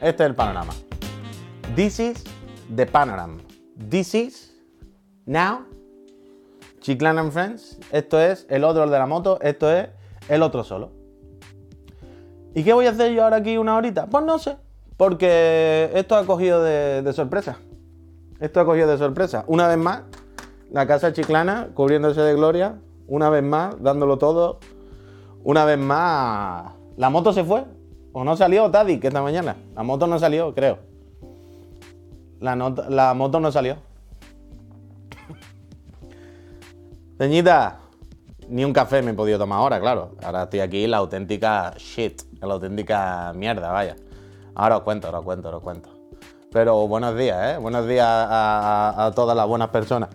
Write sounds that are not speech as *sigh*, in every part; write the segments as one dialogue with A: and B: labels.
A: Este es el panorama. This is the panorama. This is now Chiclan and Friends. Esto es el otro de la moto. Esto es el otro solo. ¿Y qué voy a hacer yo ahora aquí una horita? Pues no sé. Porque esto ha cogido de, de sorpresa. Esto ha cogido de sorpresa. Una vez más, la casa chiclana cubriéndose de gloria. Una vez más, dándolo todo. Una vez más, la moto se fue. O no salió Taddy, que esta mañana. La moto no salió, creo. La, moto no salió. *laughs* Peñita, ni un café me he podido tomar ahora, claro. Ahora estoy aquí, la auténtica shit, la auténtica mierda, vaya. Ahora os cuento, os cuento, os cuento. Pero buenos días, ¿eh? Buenos días a todas las buenas personas.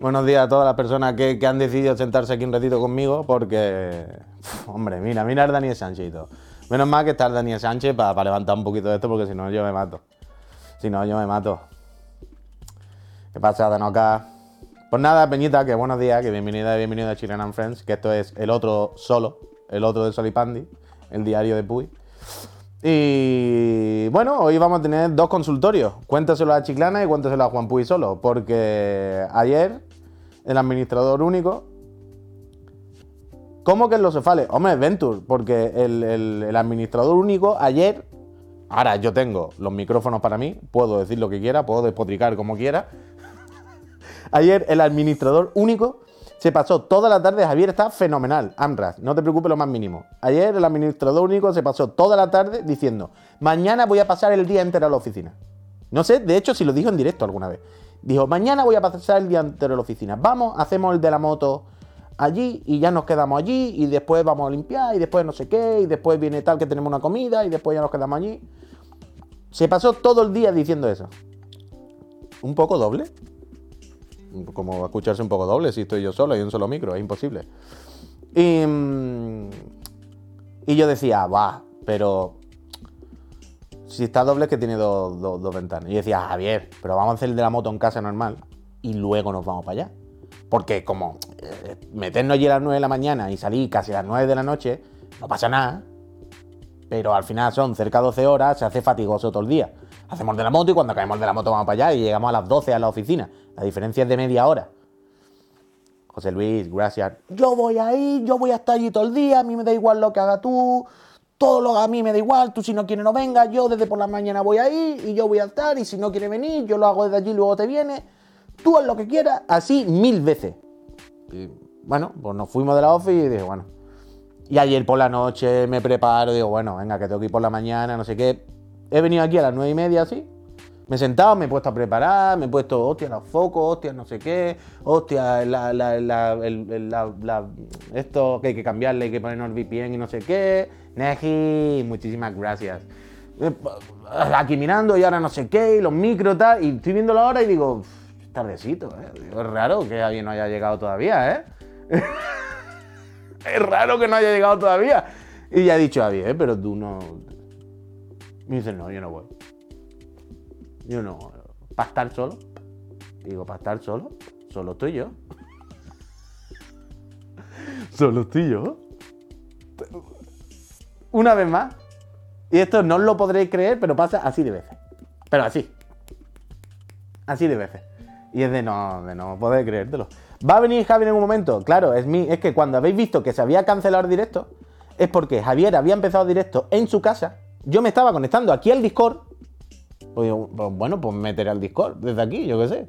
A: Buenos días a todas las personas que, que han decidido sentarse aquí un ratito conmigo porque... Hombre, mira, mira a Daniel Sánchez y todo. Menos mal que está el Daniel Sánchez para levantar un poquito de esto porque si no yo me mato. Si no yo me mato. ¿Qué pasa, Danoca? Pues nada, Peñita, que buenos días, que bienvenida y bienvenido a Chilean and Friends, que esto es el otro solo, el otro de Solipandi, el diario de Puy. Y bueno, hoy vamos a tener dos consultorios. Cuéntaselo a Chiclana y cuéntaselo a Juan Puy solo, porque ayer el administrador único. ¿Cómo que en los cefales? Hombre, Venture, porque el, el- el administrador único ayer. Ahora yo tengo los micrófonos para mí, puedo decir lo que quiera, puedo despotricar como quiera. *laughs* Ayer el administrador único se pasó toda la tarde. Javier está fenomenal. Amras, no te preocupes lo más mínimo. Ayer el administrador único se pasó toda la tarde diciendo: Mañana voy a pasar el día entero a la oficina. No sé, de hecho, si lo dijo en directo alguna vez. Dijo: Mañana voy a pasar el día entero a la oficina. Vamos, hacemos el de la moto allí y ya nos quedamos allí y después vamos a limpiar y después no sé qué y después viene tal que tenemos una comida y después ya nos quedamos allí. Se pasó todo el día diciendo eso. Un poco doble como escucharse un poco doble si estoy yo solo y un solo micro, es imposible. Y, mm, y yo decía, va, pero si está doble es que tiene dos, dos- dos ventanas. Y yo decía, Javier, pero vamos a hacer el de la moto en casa normal y luego nos vamos para allá. Porque como eh, meternos allí a las 9 de la mañana y salir casi a las 9 de la noche, no pasa nada. Pero al final son cerca de 12 horas, se hace fatigoso todo el día. Hacemos de la moto y cuando caemos de la moto vamos para allá y llegamos a las 12 a la oficina. La diferencia es de media hora. José Luis, gracias. Yo voy ahí, yo voy a estar allí todo el día, a mí me da igual lo que haga tú, todo lo a mí me da igual, tú si no quieres no vengas, yo desde por la mañana voy ahí y yo voy a estar y si no quieres venir, yo lo hago desde allí y luego te vienes. Tú haz lo que quieras, así mil veces. Bueno, pues nos fuimos de la office y dije, bueno, y ayer por la noche me preparo, digo, bueno, venga, que tengo que ir por la mañana, no sé qué. He venido aquí a las nueve y media, así. Me he sentado, me he puesto a preparar, me he puesto, hostia, los focos, hostia, no sé qué, hostia, la, esto que hay que cambiarle, hay que ponernos el VPN y no sé qué. Neji, muchísimas gracias. Eh, Aquí mirando y ahora no sé qué, y los micros tal, y estoy viendo la hora y digo, "Uf, es tardecito, ¿eh? Es raro que alguien no haya llegado todavía, ¿eh? *laughs* es raro que no haya llegado todavía. Y ya he dicho Javier, pero tú no. Me dice, no, yo no voy. Yo no. ¿Para estar solo? Digo, ¿para estar solo? Solo estoy yo. *laughs* Solo estoy yo. Una vez más. Y esto no os lo podréis creer, pero pasa así de veces. Pero así. Así de veces. Y es de no, de no poder creértelo. ¿Va a venir Javier en un momento? Claro, es, mi, es que cuando habéis visto que se había cancelado el directo, es porque Javier había empezado directo en su casa. Yo me estaba conectando aquí al Discord. Pues, pues bueno, pues meteré al Discord desde aquí, yo qué sé.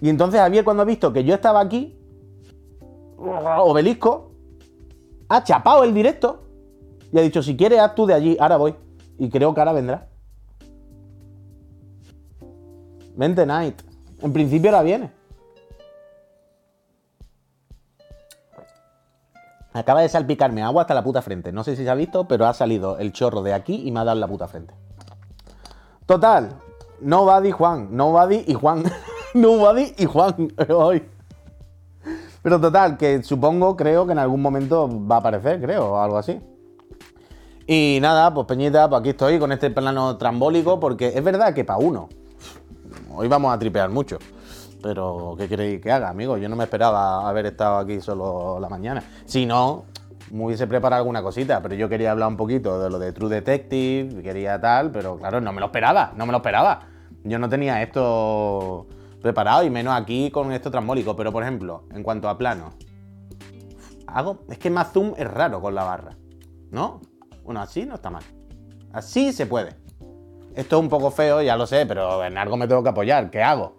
A: Y entonces Javier, cuando ha visto que yo estaba aquí, obelisco, ha chapado el directo y ha dicho, si quieres, haz tú de allí, ahora voy. Y creo que ahora vendrá. Vente, Night. En principio ahora viene. Acaba de salpicarme agua hasta la puta frente. No sé si se ha visto, pero ha salido el chorro de aquí y me ha dado la puta frente. Total. Nobody Juan. Nobody y Juan. *laughs* Nobody y Juan. *laughs* Hoy. Pero total, que supongo, creo que en algún momento va a aparecer, creo, o algo así. Y nada, pues Peñita, pues aquí estoy con este plano trambólico, porque es verdad que para uno, hoy vamos a tripear mucho. Pero, ¿qué queréis que haga, amigo? Yo no me esperaba haber estado aquí solo la mañana. Si no, me hubiese preparado alguna cosita, pero yo quería hablar un poquito de lo de True Detective, quería tal, pero claro, no me lo esperaba, no me lo esperaba. Yo no tenía esto preparado y menos aquí con esto transmólico, pero por ejemplo, en cuanto a plano, hago, es que más zoom es raro con la barra, ¿no? Bueno, así no está mal. Así se puede. Esto es un poco feo, ya lo sé, pero en algo me tengo que apoyar. ¿Qué hago?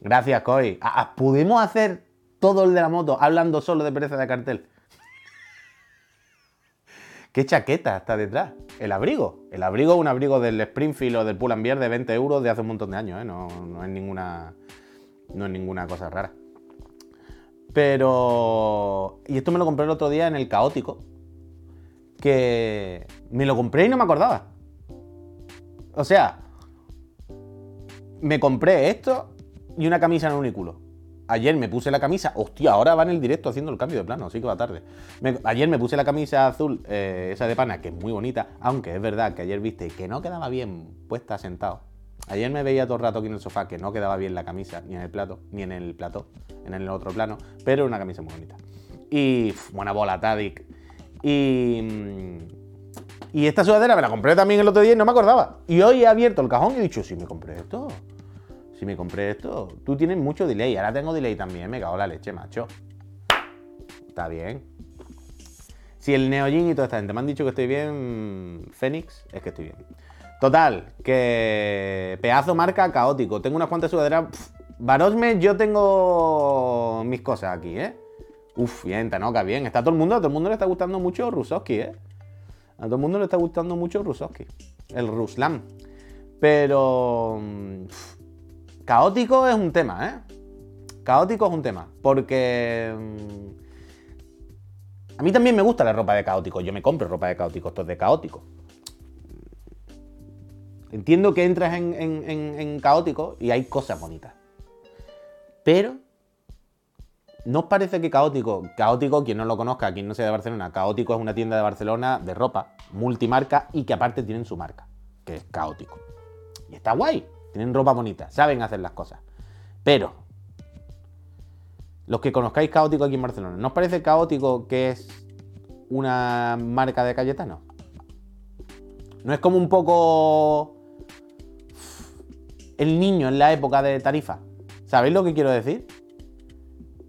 A: Gracias, Coy. Ah, ah, ¿Pudimos hacer todo el de la moto hablando solo de pereza de cartel? *laughs* ¿Qué chaqueta está detrás? El abrigo. El abrigo es un abrigo del Springfield o del Pull&Bear de 20 euros de hace un montón de años, ¿eh? No, no es ninguna. No es ninguna cosa rara. Pero. Y esto me lo compré el otro día en el caótico. Que. Me lo compré y no me acordaba. O sea. Me compré esto y una camisa en un unículo. Ayer me puse la camisa, hostia, ahora va en el directo haciendo el cambio de plano, así que va tarde. ayer me puse la camisa azul, eh, esa de pana, que es muy bonita, aunque es verdad que ayer viste que no quedaba bien puesta sentado. Ayer me veía todo el rato aquí en el sofá que no quedaba bien la camisa, ni en el plato, ni en el plató, en el otro plano, pero una camisa muy bonita. Y buena bola, Tadic. Y, mm, y esta sudadera me la compré también el otro día y no me acordaba. Y hoy he abierto el cajón y he dicho, sí, me compré esto si me compré esto, tú tienes mucho delay. Ahora tengo delay también, me cago la leche, macho. Está bien. Si el Neojin y toda esta gente me han dicho que estoy bien, Fénix, es que estoy bien. Total, que pedazo marca caótico. Tengo unas cuantas sudaderas. Varosme, yo tengo mis cosas aquí, ¿eh? Uf, bien, Tanoka, bien. Está todo el mundo, a todo el mundo le está gustando mucho Rusowski, ¿eh? A todo el mundo le está gustando mucho Rusowski. El Ruslam. Pero... Caótico es un tema, ¿eh? Caótico es un tema, porque... Mm, a mí también me gusta la ropa de caótico, yo me compro ropa de caótico, esto es de caótico. Entiendo que entras en, caótico y hay cosas bonitas. Pero ¿No os parece que Caótico, Caótico, quien no lo conozca, quien no sea de Barcelona, Caótico es una tienda de Barcelona de ropa, multimarca y que aparte tienen su marca, que es Caótico. Y está guay. Tienen ropa bonita, saben hacer las cosas. Pero, los que conozcáis Caótico aquí en Barcelona, ¿no os parece caótico que es una marca de Cayetano? ¿No es como un poco el niño en la época de Tarifa? ¿Sabéis lo que quiero decir?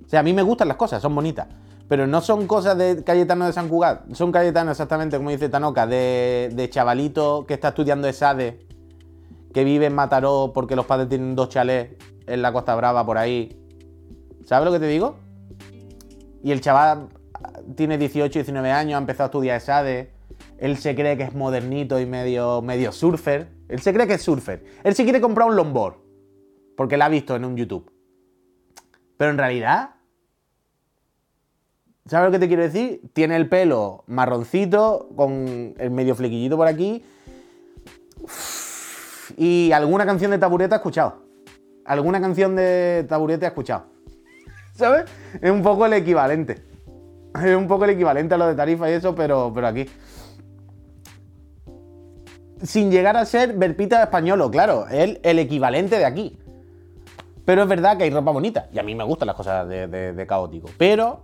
A: O sea, a mí me gustan las cosas, son bonitas. Pero no son cosas de Cayetano de San Cugat. Son Cayetano exactamente como dice Tanoca, de, chavalito que está estudiando ESADE que vive en Mataró porque los padres tienen dos chalés en la Costa Brava por ahí. ¿Sabes lo que te digo? Y el chaval tiene 18, 19 años, ha empezado a estudiar ESADE. Él se cree que es modernito y medio, medio surfer. Él se cree que es surfer. Él se quiere comprar un longboard. Porque lo ha visto en un YouTube. Pero en realidad. ¿Sabes lo que te quiero decir? Tiene el pelo marroncito, con el medio flequillito por aquí y alguna canción de taburete ha escuchado. Alguna canción de taburete ha escuchado. ¿Sabes? Es un poco el equivalente. Es un poco el equivalente a lo de tarifa y eso, pero, pero aquí. Sin llegar a ser Verpita españolo, claro, es el, equivalente de aquí. Pero es verdad que hay ropa bonita. Y a mí me gustan las cosas de, caótico. Pero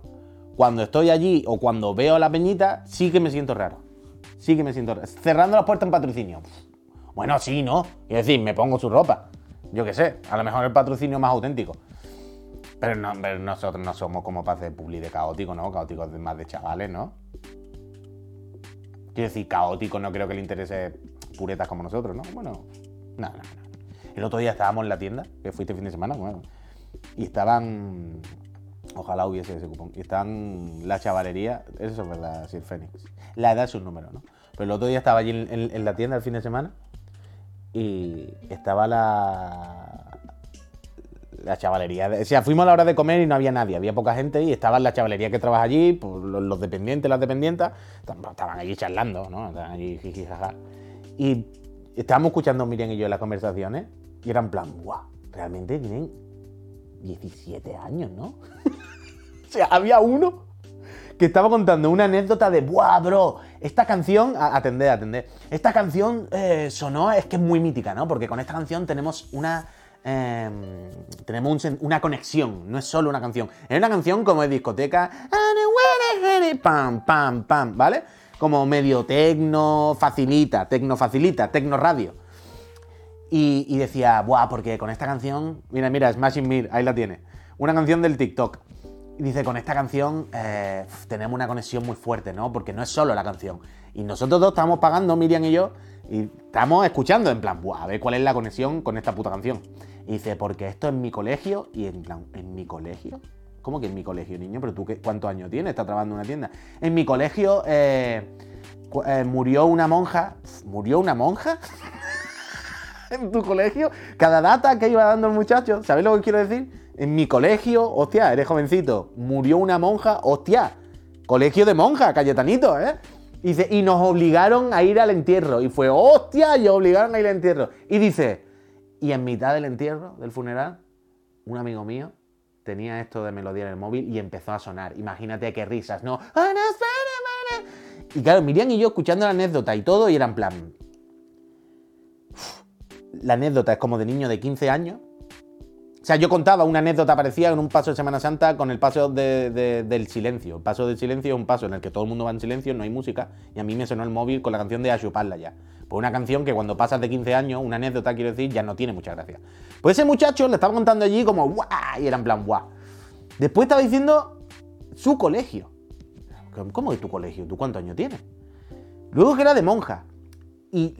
A: cuando estoy allí o cuando veo la peñita, sí que me siento raro. Sí que me siento raro. Cerrando las puertas en patrocinio. Bueno, sí, ¿no? Es decir, me pongo su ropa. Yo qué sé, a lo mejor el patrocinio más auténtico. Pero, nosotros no somos como para hacer publi de caótico, ¿no? Caótico es más de chavales, ¿no? Quiero decir, caótico no creo que le interese puretas como nosotros, ¿no? Bueno, nada, nada, nada. El otro día estábamos en la tienda, que fuiste el fin de semana, bueno, y estaban. Ojalá hubiese ese cupón. Y estaban la chavalería, eso es verdad, Sir Fénix. La edad es un número, ¿no? Pero el otro día estaba allí en la tienda el fin de semana y estaba la, la chavalería. O sea, fuimos a la hora de comer y no había nadie, había poca gente y estaba la chavalería que trabaja allí, pues, los, dependientes, las dependientas, estaban allí charlando, ¿no? Estaban allí jiji, jaja. Y estábamos escuchando Miriam y yo las conversaciones y eran en plan, guau, realmente tienen 17 años, ¿no? *laughs* o sea, había uno que estaba contando una anécdota de, ¡buah, bro! Esta canción, atended, atended, esta canción eh, sonó, es que es muy mítica, ¿no? Porque con esta canción tenemos una em, tenemos una conexión, no es solo una canción. Es una canción como de discoteca. Pam, pam, pam, ¿vale? Como medio tecno facilita, tecno facilita, tecno radio. Y, decía, buah, porque con esta canción, mira, mira, Smashing Mir, ahí la tiene. Una canción del TikTok. Y dice, con esta canción eh, tenemos una conexión muy fuerte, ¿no? Porque no es solo la canción. Y nosotros dos estamos pagando, Miriam y yo, y estamos escuchando en plan, buah, a ver cuál es la conexión con esta puta canción. Y dice, porque esto es mi colegio, y en plan, ¿en mi colegio? ¿Cómo que en mi colegio, niño? ¿Pero tú qué, cuántos años tienes? ¿Estás trabajando en una tienda? En mi colegio eh, eh, murió una monja. ¿Murió una monja? *laughs* *laughs* en tu colegio, cada data que iba dando el muchacho, ¿sabes lo que quiero decir? En mi colegio, hostia, eres jovencito, murió una monja, hostia, colegio de monja, Cayetanito, ¿eh? Y, dice, y nos obligaron a ir al entierro. Y fue, hostia, y obligaron a ir al entierro. Y dice, y en mitad del entierro, del funeral, un amigo mío tenía esto de melodía en el móvil y empezó a sonar. Imagínate qué risas, ¿no? Y claro, Miriam y yo escuchando la anécdota y todo, y eran plan, la anécdota es como de niño de 15 años. O sea, yo contaba una anécdota parecida en un paso de Semana Santa con el paso del silencio. El paso del silencio es un paso en el que todo el mundo va en silencio, no hay música, y a mí me sonó el móvil con la canción de Ashuparla ya. Pues una canción que cuando pasas de 15 años, una anécdota quiero decir, ya no tiene mucha gracia. Pues ese muchacho le estaba contando allí como ¡guau! Y era en plan ¡guau! Después estaba diciendo su colegio. ¿Cómo es tu colegio? ¿Tú cuántos años tienes? Luego que era de monja. Y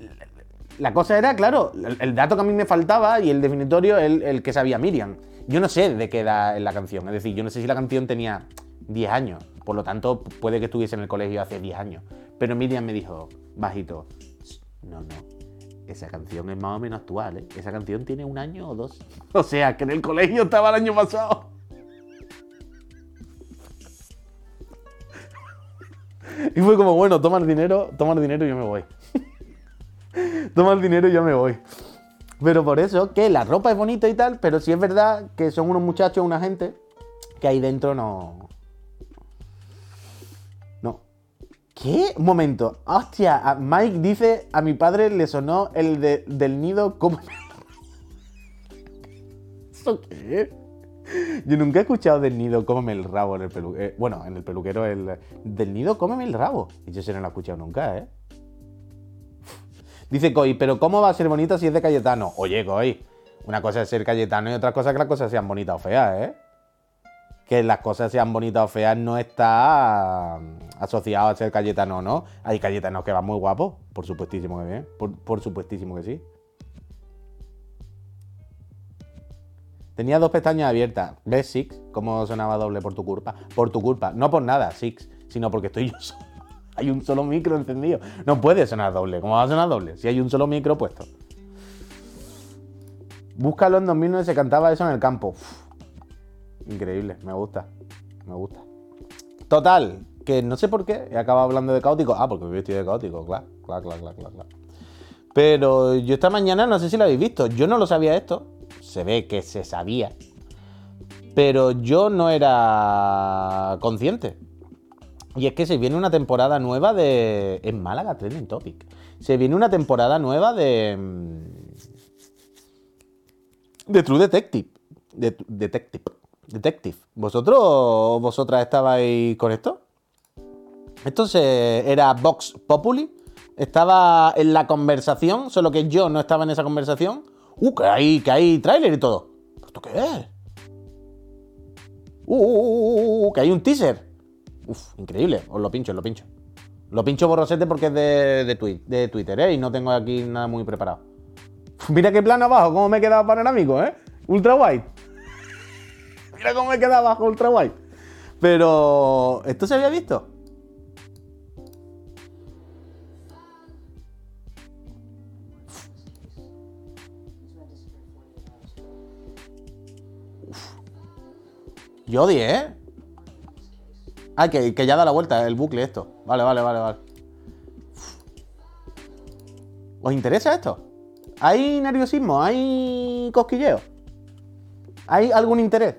A: la cosa era, claro, el, dato que a mí me faltaba y el definitorio, el, el que sabía Miriam. Yo no sé de qué edad en la canción, es decir, yo no sé si la canción tenía 10 años, por lo tanto puede que estuviese en el colegio hace 10 años. Pero Miriam me dijo, bajito, no, no, esa canción es más o menos actual, ¿eh? Esa canción tiene un año o dos. *laughs* O sea, que en el colegio estaba el año pasado. *laughs* Y fue como, bueno, toma el dinero, toma el dinero y yo me voy. Toma el dinero y yo me voy. Pero por eso, que la ropa es bonita y tal, pero sí es verdad que son unos muchachos, una gente, que ahí dentro no. No. ¿Qué? Un momento. Hostia, Mike dice, a mi padre le sonó el de, del nido como... ¿Eso qué? Yo nunca he escuchado del nido cómeme el rabo en el peluquero. Eh, bueno, en el peluquero, el del nido cómeme el rabo. Y yo se no lo he escuchado nunca, ¿eh? Dice Coy, pero ¿cómo va a ser bonita si es de Cayetano? Oye, Coy, una cosa es ser Cayetano y otra cosa es que las cosas sean bonitas o feas, ¿eh? Que las cosas sean bonitas o feas no está asociado a ser Cayetano, ¿no? Hay Cayetanos que van muy guapos, por supuestísimo que bien, por, por supuestísimo que sí. Tenía dos pestañas abiertas. ¿Ves, Six? ¿Cómo sonaba doble por tu culpa? Por tu culpa. No por nada, Six, sino porque estoy yo *laughs* solo. Hay un solo micro encendido. No puede sonar doble. ¿Cómo va a sonar doble? Si hay un solo micro puesto. Búscalo en 2009, se cantaba eso en el campo. Increíble, me gusta. Me gusta. Total, que no sé por qué he acabado hablando de caótico. Ah, porque estoy de caótico, claro, claro, claro, claro, claro. Pero yo esta mañana, no sé si lo habéis visto, yo no lo sabía esto. Se ve que se sabía. Pero yo no era consciente. Y es que se viene una temporada nueva de. En Málaga, Trending Topic. Se viene una temporada nueva de. Mm, de True Detective. De, Detective. Detective. ¿Vosotros vosotras estabais con esto? Esto se, era Vox Populi. Estaba en la conversación, solo que yo no estaba en esa conversación. ¡Uh, que hay, que hay tráiler y todo! ¿Esto qué es? ¡Uh, uh, uh, uh que hay un teaser! Uf, increíble. Os lo pincho, os lo pincho. Lo pincho borrosete porque es de, de, Twitter, ¿eh? Y no tengo aquí nada muy preparado. *laughs* Mira qué plano abajo, cómo me he quedado panorámico, ¿eh? Ultra wide. *laughs* Mira cómo me he quedado abajo, ultra wide. Pero, ¿esto se había visto? Yo odié, ¿eh? Ah, que, ya da la vuelta el bucle esto. Vale, vale, vale, vale. ¿Os interesa esto? ¿Hay nerviosismo? ¿Hay cosquilleo? ¿Hay algún interés?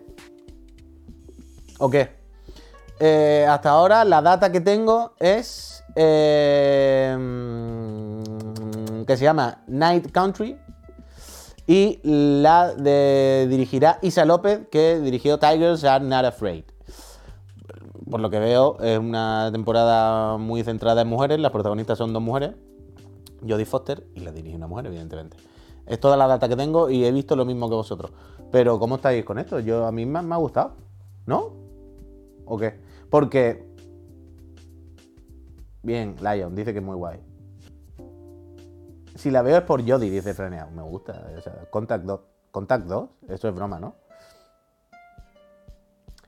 A: ¿O qué? Eh, hasta ahora la data que tengo es eh, que se llama Night Country Y la de dirigirá Isa López, que dirigió Tigers Are Not Afraid. Por lo que veo, es una temporada muy centrada en mujeres. Las protagonistas son dos mujeres, Jodie Foster, y la dirige una mujer, evidentemente. Es toda la data que tengo y he visto lo mismo que vosotros. Pero, ¿cómo estáis con esto? Yo, a mí me, me ha gustado. ¿No? ¿O qué? Porque. Bien, Lion, dice que es muy guay. Si la veo es por Jodie, dice Freneado. Me gusta. O sea, Contact 2. Contact 2, eso es broma, ¿no?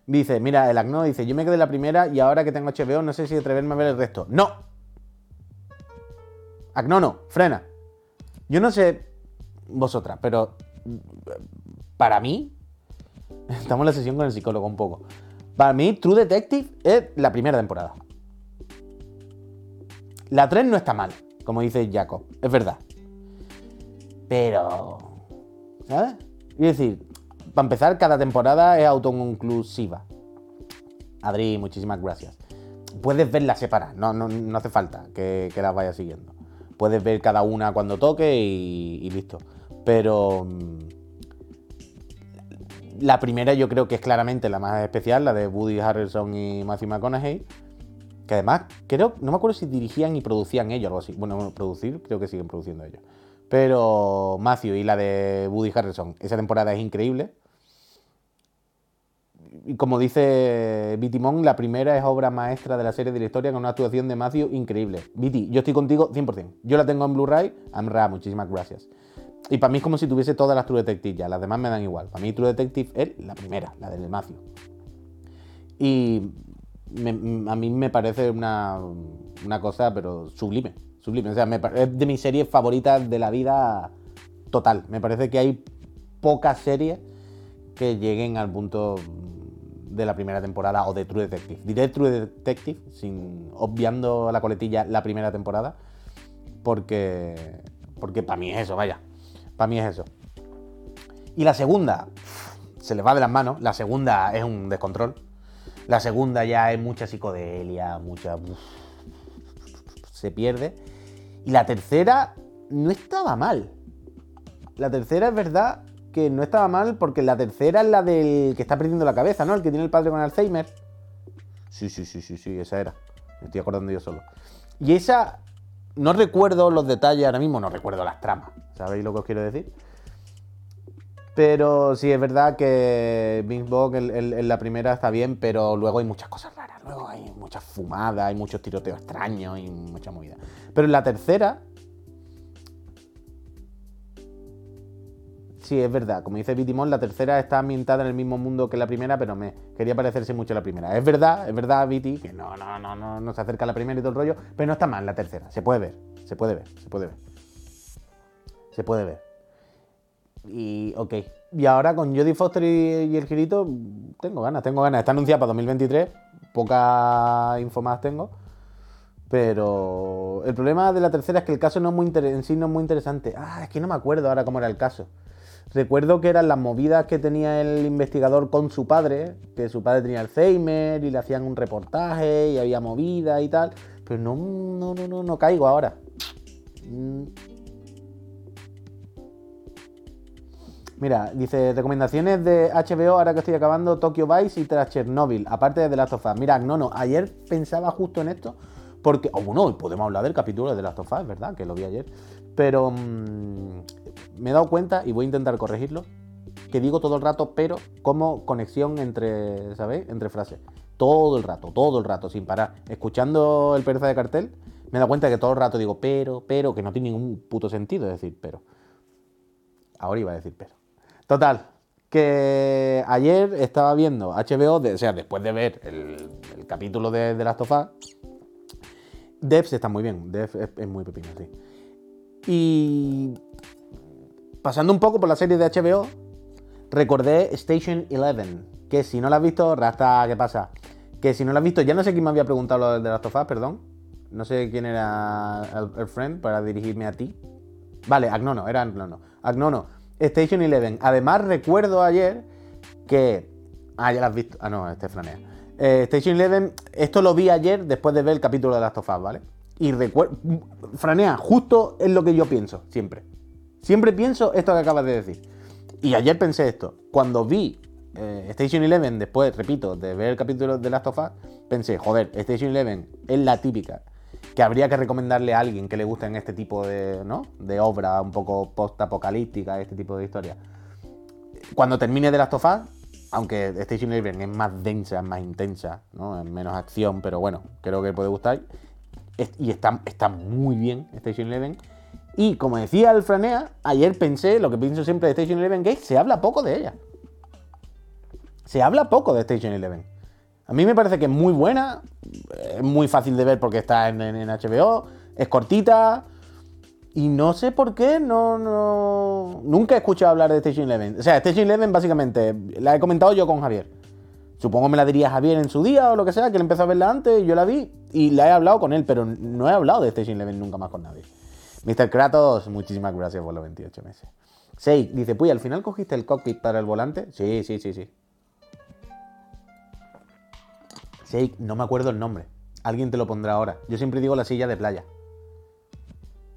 A: Dice, mira, el Agno dice, yo me quedé la primera y ahora que tengo HBO no sé si atreverme a ver el resto. ¡No! Agno no, frena. Yo no sé vosotras, pero para mí, *laughs* estamos en la sesión con el psicólogo un poco. Para mí, True Detective es la primera temporada. La 3 no está mal, como dice Jacob, es verdad. Pero. ¿Sabes? Es decir, para empezar, cada temporada es autoconclusiva. Adri, muchísimas gracias. Puedes verla separada, no, hace falta que, las vayas siguiendo. Puedes ver cada una cuando toque y, y listo. Pero mm, la primera yo creo que es claramente la más especial, la de Woody Harrelson y Matthew McConaughey. Que además, creo, no me acuerdo si dirigían y producían ellos algo así. Bueno, producir, creo que siguen produciendo ellos. Pero Matthew y la de Woody Harrelson, esa temporada es increíble. Y como dice Mon, la primera es obra maestra de la serie de la historia con una actuación de Matthew increíble. Viti, yo estoy contigo 100%. Yo la tengo en Blu-ray. Amra, muchísimas gracias. Y para mí es como si tuviese todas las True Detective ya, las demás me dan igual. Para mí True Detective es la primera, la del Matthew. Y a mí me parece una, cosa, pero sublime, O sea, es de mis series favoritas de la vida total. Me parece que hay pocas series que lleguen al punto de la primera temporada o de True Detective. Diré True Detective, sin obviando la coletilla la primera temporada, porque, porque para mí es eso, vaya. Para mí es eso. Y la segunda, se le va de las manos. La segunda es un descontrol. La segunda ya es mucha psicodelia, mucha... se pierde. Y la tercera no estaba mal. La tercera es verdad que no estaba mal porque la tercera es la del que está perdiendo la cabeza, ¿no? El que tiene el padre con Alzheimer. Sí, sí, sí, sí, sí, esa era. Me estoy acordando yo solo. Y esa no recuerdo los detalles ahora mismo, no recuerdo las tramas. ¿Sabéis lo que os quiero decir? Pero sí, es verdad que Bing Bog en, la primera está bien, pero luego hay muchas cosas raras. Luego hay muchas fumadas, hay muchos tiroteos extraños y mucha movida. Pero en la tercera. Sí, es verdad. Como dice Vitimón, la tercera está ambientada en el mismo mundo que la primera, pero me quería parecerse mucho a la primera. Es verdad, es verdad, Viti, que no, no, no, no, no se acerca a la primera y todo el rollo, pero no está mal la tercera. Se puede ver, se puede ver, se puede ver se puede ver. Y ok. Y ahora con Jodie Foster y, el girito, tengo ganas, tengo ganas. Está anunciada para 2023, poca info más tengo. Pero el problema de la tercera es que el caso no es muy en sí no es muy interesante. Ah, es que no me acuerdo ahora cómo era el caso. Recuerdo que eran las movidas que tenía el investigador con su padre, que su padre tenía Alzheimer y le hacían un reportaje y había movida y tal. Pero no, no, no, no, no caigo ahora. Mira, dice, recomendaciones de HBO, ahora que estoy acabando, Tokyo Vice y tras Chernobyl, aparte de The Last of Us. Mira, no, no, ayer pensaba justo en esto, porque, oh, bueno, podemos hablar del capítulo de The Last of Us, ¿verdad? Que lo vi ayer. Pero mm, me he dado cuenta, y voy a intentar corregirlo, que digo todo el rato, pero como conexión entre, ¿sabéis? Entre frases. Todo el rato, todo el rato, sin parar. Escuchando el pereza de cartel, me he dado cuenta que todo el rato digo, pero, pero, que no tiene ningún puto sentido decir pero. Ahora iba a decir pero. Total, que ayer estaba viendo HBO, o sea, después de ver el, capítulo de, de Last of Us, Devs está muy bien, Devs es, muy pepino, sí. Y pasando un poco por la serie de HBO, recordé Station 11, que si no la has visto, Rasta, ¿qué pasa? Que si no la has visto, ya no sé quién me había preguntado lo de Last of Us, perdón. No sé quién era el, el friend para dirigirme a ti. Vale, Agnono, era Agnono. Agnono, Station Eleven. Además, recuerdo ayer que. Ah, ya la has visto. Ah, no, este franea. Eh, Station Eleven, esto lo vi ayer después de ver el capítulo de Last of Us, ¿vale? Y recuerdo. Franea, justo es lo que yo pienso, siempre. Siempre pienso esto que acabas de decir. Y ayer pensé esto. Cuando vi eh, Station Eleven, después, repito, de ver el capítulo de Last of Us, pensé, joder, Station Eleven es la típica que habría que recomendarle a alguien que le gusten este tipo de, ¿no? de obra un poco post-apocalíptica, este tipo de historia. Cuando termine de Last of Us, aunque Station Eleven es más densa, es más intensa, ¿no? es menos acción, pero bueno, creo que puede gustar. Y está, muy bien Station Eleven. Y como decía el Franea, ayer pensé, lo que pienso siempre de Station Eleven, que se habla poco de ella. Se habla poco de Station Eleven. A mí me parece que es muy buena, es muy fácil de ver porque está en, HBO, es cortita. Y no sé por qué, no, no. Nunca he escuchado hablar de Station Eleven. O sea, Station Eleven básicamente la he comentado yo con Javier. Supongo me la diría Javier en su día o lo que sea, que él empezó a verla antes, yo la vi y la he hablado con él, pero no he hablado de Station Eleven nunca más con nadie. Mr. Kratos, muchísimas gracias por los 28 meses. Sei dice, Puy, ¿al final cogiste el cockpit para el volante? Sí, sí, sí, sí. Sei, no me acuerdo el nombre. Alguien te lo pondrá ahora. Yo siempre digo la silla de playa.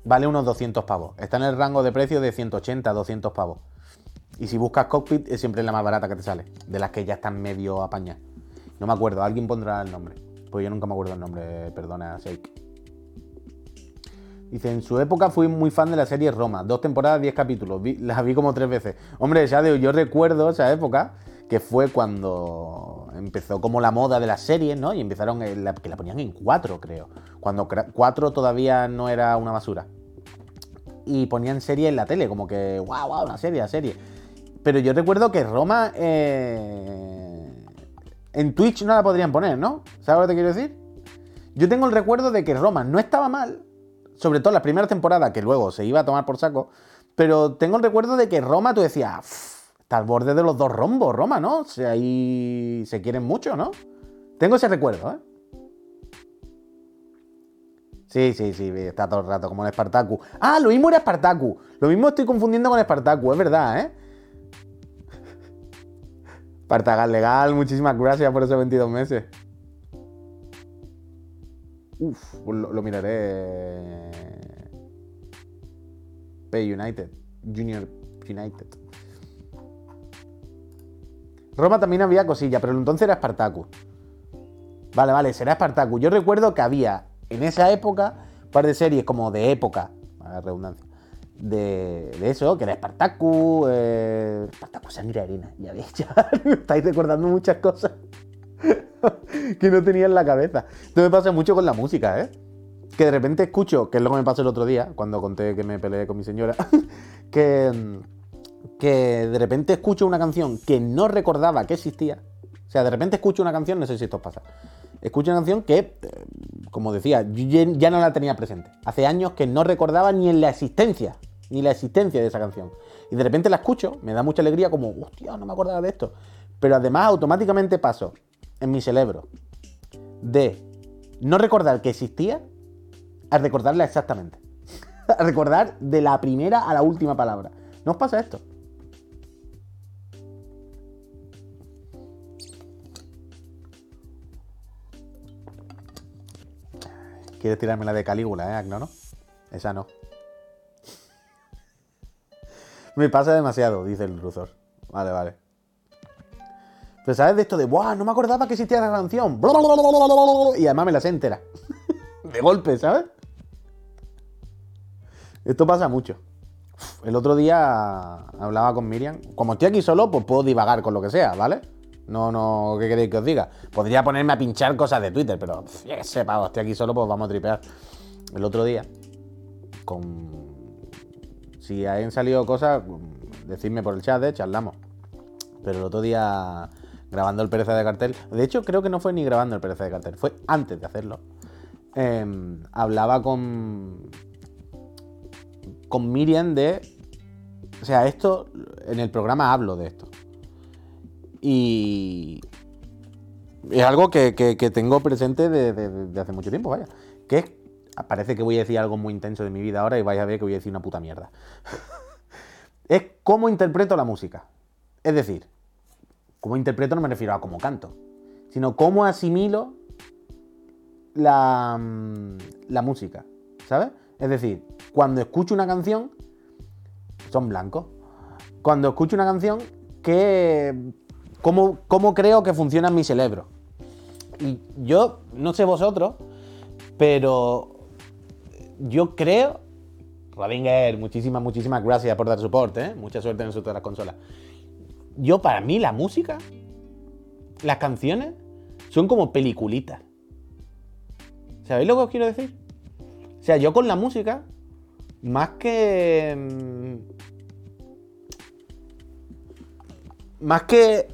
A: Vale unos 200 pavos. Está en el rango de precio de 180, 200 pavos. Y si buscas cockpit es siempre la más barata que te sale. De las que ya están medio apañadas. No me acuerdo, alguien pondrá el nombre. Pues yo nunca me acuerdo el nombre, perdona, Shake. Dice, en su época fui muy fan de la serie Roma. Dos temporadas, diez capítulos. *laughs* las vi como tres veces. Hombre, ya yo recuerdo esa época que fue cuando empezó como la moda de las series, ¿no? Y empezaron, que la ponían en cuatro, creo. Cuando cuatro todavía no era una basura. Y ponían serie en la tele, como que, wow, wow, una serie, una serie. Pero yo recuerdo que Roma eh, en Twitch no la podrían poner, ¿no? ¿Sabes lo que te quiero decir? Yo tengo el recuerdo de que Roma no estaba mal, sobre todo la primera temporada, que luego se iba a tomar por saco, pero tengo el recuerdo de que Roma tú decías, está al borde de los dos rombos, Roma, ¿no? Sea, ahí se quieren mucho, ¿no? Tengo ese recuerdo, ¿eh? Sí, sí, sí, está todo el rato como en Spartacus. Ah, lo mismo era Spartacus. Lo mismo estoy confundiendo con Spartacus, es verdad, ¿eh? *laughs* Partagal legal, muchísimas gracias por esos 22 meses. Uf, lo, miraré. P United. Junior United. Roma también había cosilla, pero entonces era Spartacus. Vale, vale, será Spartacus. Yo recuerdo que había en esa época un par de series como de época, a la redundancia, de, eso, que era Spartacus, eh, Spartacus Sangre Arena, ya veis, ya *laughs* estáis recordando muchas cosas *laughs* que no tenía en la cabeza. Esto me pasa mucho con la música, ¿eh? Que de repente escucho, que es lo que me pasó el otro día, cuando conté que me peleé con mi señora, *laughs* que, que de repente escucho una canción que no recordaba que existía. O sea, de repente escucho una canción, no sé si esto pasa. Escucho una canción que, eh, como decía, yo ya no la tenía presente. Hace años que no recordaba ni en la existencia ni la existencia de esa canción. Y de repente la escucho, me da mucha alegría como, hostia, no me acordaba de esto. Pero además automáticamente paso en mi cerebro de no recordar que existía a recordarla exactamente. *laughs* a recordar de la primera a la última palabra. ¿No os pasa esto? Quieres tirarme la de Calígula, ¿eh, Agno, no? Esa no. Me pasa demasiado, dice el Ruzor. Vale, vale. Pero sabes de esto de, ¡buah! No me acordaba que existía esa canción. Y además me la sé entera. *laughs* de golpe, ¿sabes? Esto pasa mucho. El otro día hablaba con Miriam. Como estoy aquí solo, pues puedo divagar con lo que sea, ¿vale? No, no, ¿qué queréis que os diga? Podría ponerme a pinchar cosas de Twitter, pero ya que sepa, estoy aquí solo, pues vamos a tripear. El otro día, con si han salido cosas, decidme por el chat, ¿eh? charlamos. Pero el otro día, grabando el pereza de cartel, de hecho creo que no fue ni grabando el pereza de cartel, fue antes de hacerlo. Em, hablaba con, con Miriam de... O sea, esto, en el programa hablo de esto. Y es algo que, tengo presente desde de, hace mucho tiempo, vaya. Que Parece que voy a decir algo muy intenso de mi vida ahora y vais a ver que voy a decir una puta mierda. *laughs* es cómo interpreto la música. Es decir, cómo interpreto no me refiero a cómo canto, sino cómo asimilo la, mm, la música, ¿sabes? Es decir, cuando escucho una canción, son blancos. Cuando escucho una canción, que cómo, cómo creo que funciona mi cerebro. Y yo, no sé vosotros, pero yo creo. Rodinger, muchísimas, muchísimas gracias por dar soporte, ¿eh? Mucha suerte en su todas las consolas. Yo, para mí, la música, las canciones, son como peliculitas. ¿Sabéis lo que os quiero decir? O sea, yo con la música, más que. mm, Más que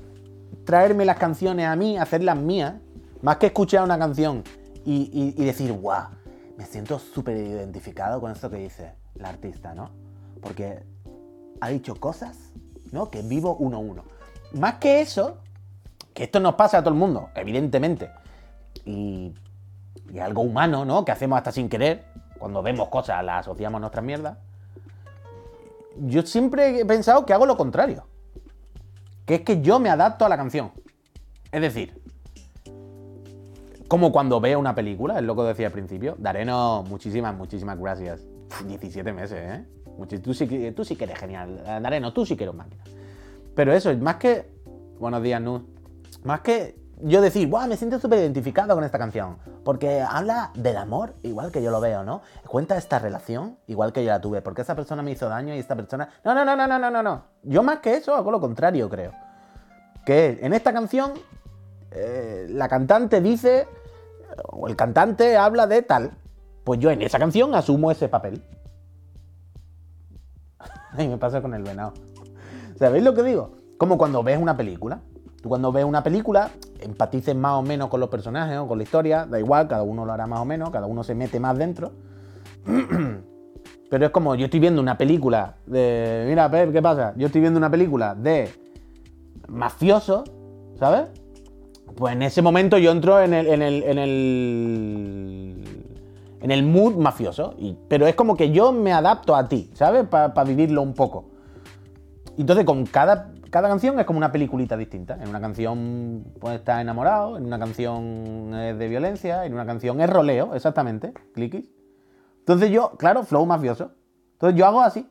A: traerme las canciones a mí, hacerlas mías, más que escuchar una canción y, decir, guau, me siento súper identificado con esto que dice la artista, ¿no? Porque ha dicho cosas, ¿no? Que vivo uno a uno. Más que eso, que esto nos pasa a todo el mundo, evidentemente. Y, y algo humano, ¿no? Que hacemos hasta sin querer. Cuando vemos cosas, las asociamos a nuestras mierdas. Yo siempre he pensado que hago lo contrario. Que es que yo me adapto a la canción. Es decir, como cuando veo una película, es lo que decía al principio. Dareno, muchísimas, muchísimas gracias. 17 meses, ¿eh? Tú sí, tú sí que eres genial. Dareno, tú sí que eres máquina. Pero eso, más que. Buenos días, Nu. Más que yo decir, ¡guau! Me siento súper identificado con esta canción. Porque habla del amor, igual que yo lo veo, ¿no? Cuenta esta relación, igual que yo la tuve. Porque esa persona me hizo daño y esta persona. No, no, no, no, no, no, no, no. Yo más que eso hago lo contrario, creo. Que en esta canción, eh, la cantante dice. O el cantante habla de tal. Pues yo en esa canción asumo ese papel. *laughs* Y me pasa con el venado. ¿Sabéis lo que digo? Como cuando ves una película. Tú cuando ves una película, empatices más o menos con los personajes o con la historia, da igual, cada uno lo hará más o menos, cada uno se mete más dentro. *clears throat* Pero es como yo estoy viendo una película de. Mira, Pep, ¿qué pasa? Yo estoy viendo una película de mafioso, ¿sabes? Pues en ese momento yo entro en el. en el. en el. en el mood mafioso. Pero es como que yo me adapto a ti, ¿sabes? Para vivirlo un poco. Entonces, con cada, cada canción es como una peliculita distinta. En una canción puede estar enamorado, en una canción es de violencia, en una canción es roleo, exactamente, cliquis. Entonces yo, claro, flow mafioso. Entonces yo hago así.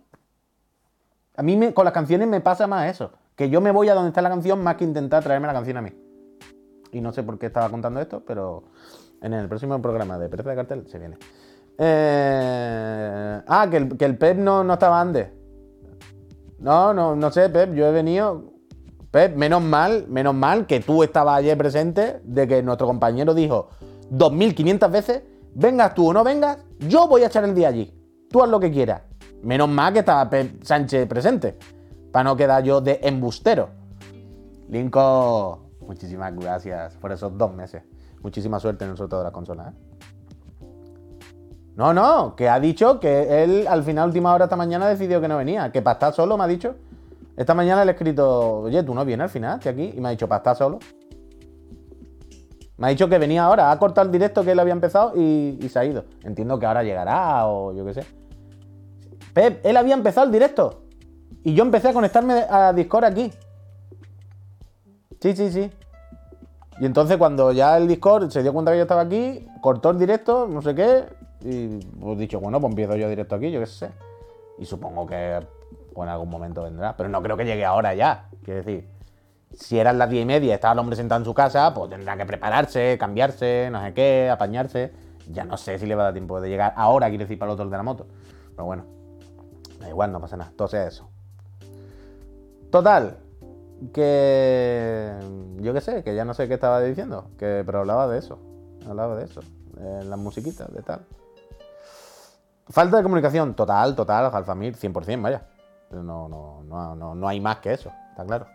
A: A mí me- con las canciones me pasa más eso. Que yo me voy a donde está la canción más que intentar traerme la canción a mí. Y no sé por qué estaba contando esto, pero en el próximo programa de Pereza de Cartel se viene. Eh, Ah, que el, que el Pep no, no estaba antes. No, no, no sé, Pep, yo he venido. Pep, menos mal, menos mal que tú estabas ayer presente de que nuestro compañero dijo 2500 veces, vengas tú o no vengas, yo voy a echar el día allí. Tú haz lo que quieras. Menos mal que estaba Pep Sánchez presente, para no quedar yo de embustero. Linko, muchísimas gracias por esos dos meses. Muchísima suerte en el sorteo de la consola. ¿eh? No, no, que ha dicho que él al final, última hora esta mañana, decidió que no venía. Que para estar solo, me ha dicho. Esta mañana le he escrito, oye, tú no vienes al final, estoy aquí. Y me ha dicho, para estar solo. Me ha dicho que venía ahora, ha cortado el directo que él había empezado y, y se ha ido. Entiendo que ahora llegará o yo qué sé. Pep, él había empezado el directo. Y yo empecé a conectarme a Discord aquí. Sí, sí, sí. Y entonces cuando ya el Discord se dio cuenta que yo estaba aquí, cortó el directo, no sé qué, y pues dicho, bueno, pues empiezo yo directo aquí, yo qué sé. Y supongo que en algún momento vendrá, pero no creo que llegue ahora ya. Quiero decir, si eran las diez y media y estaba el hombre sentado en su casa, pues tendrá que prepararse, cambiarse, no sé qué, apañarse. Ya no sé si le va a dar tiempo de llegar ahora, quiero decir, para el otro de la moto. Pero bueno, da igual, no pasa nada, todo sea eso. Total, que yo qué sé, que ya no sé qué estaba diciendo, que, pero hablaba de eso, hablaba de eso, en las musiquitas, de tal. Falta de comunicación, total, total, Alfamir, 100%, vaya. No, no, no, no, no hay más que eso, está claro.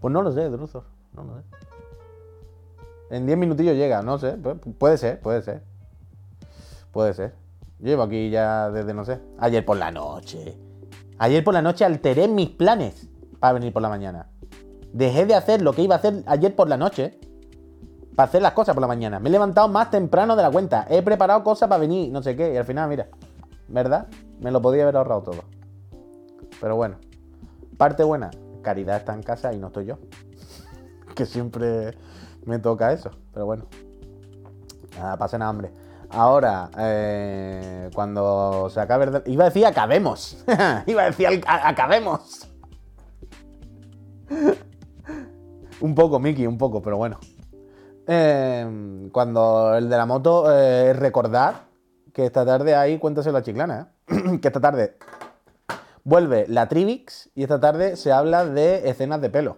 A: Pues no lo sé, Druzor, no lo sé. En 10 minutillos llega, no sé, pu- puede ser, puede ser. Puede ser. Llevo aquí ya desde, no sé, ayer por la noche. Ayer por la noche alteré mis planes para venir por la mañana. Dejé de hacer lo que iba a hacer ayer por la noche para hacer las cosas por la mañana. Me he levantado más temprano de la cuenta. He preparado cosas para venir, no sé qué. Y al final, mira, ¿verdad? Me lo podía haber ahorrado todo. Pero bueno, parte buena. Caridad está en casa y no estoy yo. *laughs* que siempre me toca eso. Pero bueno. Nada, pasen hambre. Ahora, eh, cuando se acabe... Iba a decir acabemos. *laughs* Iba a decir acabemos. *laughs* un poco, Miki, un poco, pero bueno. Eh, cuando el de la moto, eh, recordad que esta tarde hay Cuéntase la chiclana, ¿eh? *clears throat* que esta tarde vuelve la Trivix y esta tarde se habla de escenas de pelo.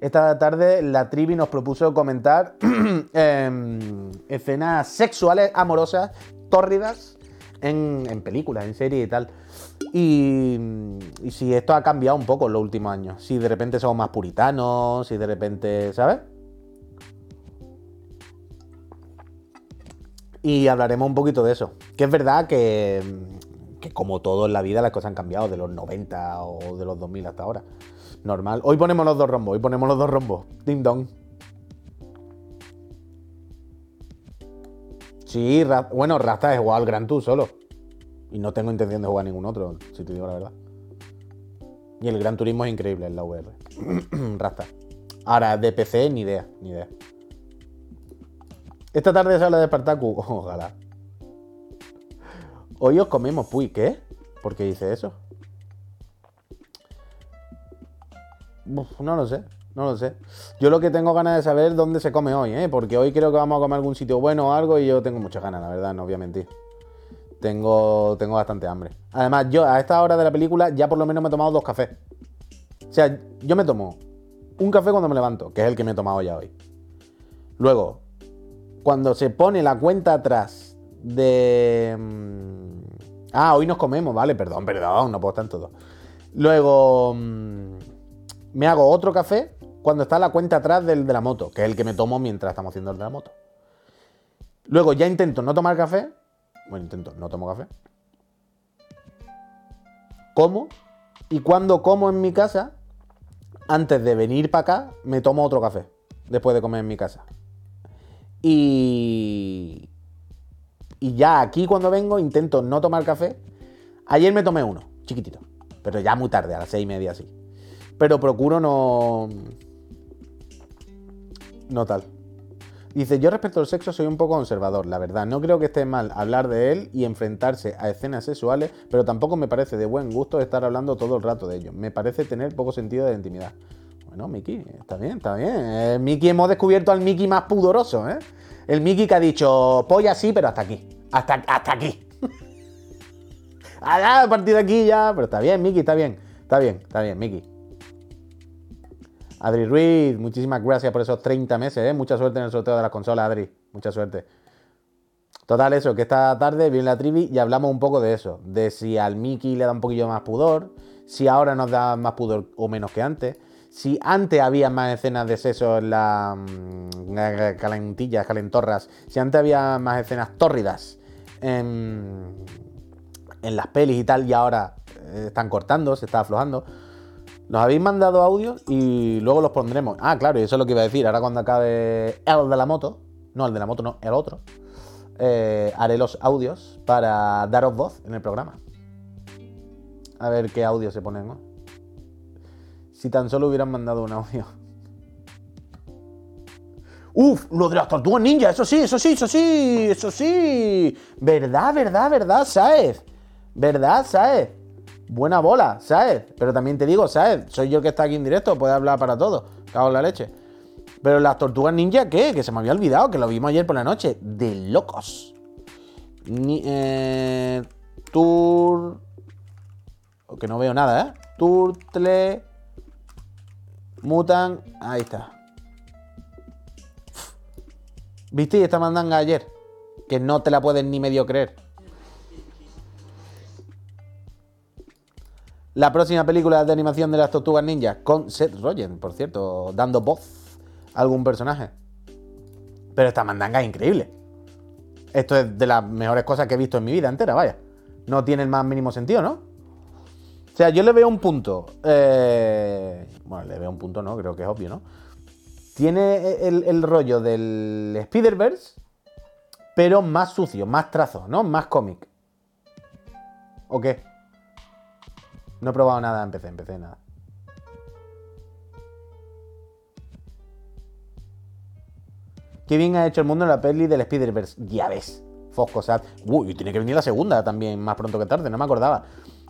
A: Esta tarde la Trivi nos propuso comentar *clears throat* em, escenas sexuales amorosas, tórridas, en películas, en series y tal. Y, si esto ha cambiado un poco en los últimos años. Si de repente somos más puritanos, si de repente, ¿sabes? Y hablaremos un poquito de eso. Que es verdad que, que como todo en la vida las cosas han cambiado de los 90 o de los 2000 hasta ahora. Normal. Hoy ponemos los dos rombos, hoy ponemos los dos rombos. Ding dong. Sí, bueno, Rasta es igual al Gran Tour solo. Y no tengo intención de jugar ningún otro, si te digo la verdad. Y el Gran Turismo es increíble en la VR. Rasta. Ahora, de PC, ni idea, ni idea. Esta tarde se habla de Spartacus. *laughs* Ojalá. Hoy os comemos, puy, ¿qué? ¿Por qué dice eso? No lo sé, no lo sé. Yo lo que tengo ganas de saber dónde se come hoy, ¿eh? Porque hoy creo que vamos a comer algún sitio bueno o algo y yo tengo muchas ganas, la verdad, no voy a mentir. Tengo, tengo bastante hambre. Además, yo a esta hora de la película ya por lo menos me he tomado dos cafés. O sea, yo me tomo un café cuando me levanto, que es el que me he tomado ya hoy. Luego, cuando se pone la cuenta atrás de... mm, Ah, hoy nos comemos, vale, perdón, perdón, no puedo estar en todo. Luego mm, me hago otro café cuando está la cuenta atrás del de la moto, que es el que me tomo mientras estamos haciendo el de la moto. Luego ya intento no tomar café. Bueno, intento, no tomo café. Como. Y cuando como en mi casa, antes de venir para acá, me tomo otro café. Después de comer en mi casa. Y. Y ya aquí cuando vengo intento no tomar café. Ayer me tomé uno, chiquitito. Pero ya muy tarde, a las seis y media así. Pero procuro no. No tal. Dice, yo respecto al sexo soy un poco conservador, la verdad. No creo que esté mal hablar de él y enfrentarse a escenas sexuales, pero tampoco me parece de buen gusto estar hablando todo el rato de ello. Me parece tener poco sentido de intimidad. Bueno, Miki, está bien, está bien. Eh, Miki, hemos descubierto al Miki más pudoroso, ¿eh? El Miki que ha dicho, polla sí, pero hasta aquí. Hasta, hasta aquí. *laughs* Allá, a partir de aquí ya. Pero está bien, Miki, está bien. Está bien, está bien, Miki. Adri Ruiz, muchísimas gracias por esos 30 meses, ¿eh? Mucha suerte en el sorteo de las consolas, Adri. Mucha suerte. Total, eso, que esta tarde viene la trivi y hablamos un poco de eso. De si al Mickey le da un poquillo más pudor, si ahora nos da más pudor o menos que antes, si antes había más escenas de sexo en las mm, calentillas, calentorras, si antes había más escenas tórridas en, en las pelis y tal, y ahora eh, están cortando, se está aflojando. Nos habéis mandado audios y luego los pondremos. Ah, claro, y eso es lo que iba a decir. Ahora cuando acabe el de la moto, no el de la moto, no, el otro, eh, haré los audios para daros voz en el programa. A ver qué audio se ponen, ¿no? Si tan solo hubieran mandado un audio. Uf, lo de las tortugas ninja, eso sí, eso sí, eso sí, eso sí. Verdad, verdad, verdad, ¿sabes? ¿Verdad, sabes? Buena bola, ¿sabes? Pero también te digo, ¿sabes? Soy yo que está aquí en directo, puede hablar para todo. Cago en la leche. Pero las tortugas ninja, ¿qué? Que se me había olvidado, que lo vimos ayer por la noche. De locos. Ni, eh. Que no veo nada, ¿eh? Turtle. Mutan. Ahí está. ¿Viste esta mandanga ayer? Que no te la puedes ni medio creer. La próxima película de animación de las Tortugas Ninjas con Seth Rogen, por cierto, dando voz a algún personaje. Pero esta mandanga es increíble. Esto es de las mejores cosas que he visto en mi vida entera, vaya. No tiene el más mínimo sentido, ¿no? O sea, yo le veo un punto. eh, Bueno, le veo un punto, no, creo que es obvio, ¿no? Tiene el, el rollo del Spider-Verse, pero más sucio, más trazo, ¿no? Más cómic. ¿O qué? No he probado nada en PC nada. Qué bien ha hecho el mundo en la peli del Spider-Verse. Ya ves. Foscosat. Uy, tiene que venir la segunda también, más pronto que tarde, no me acordaba.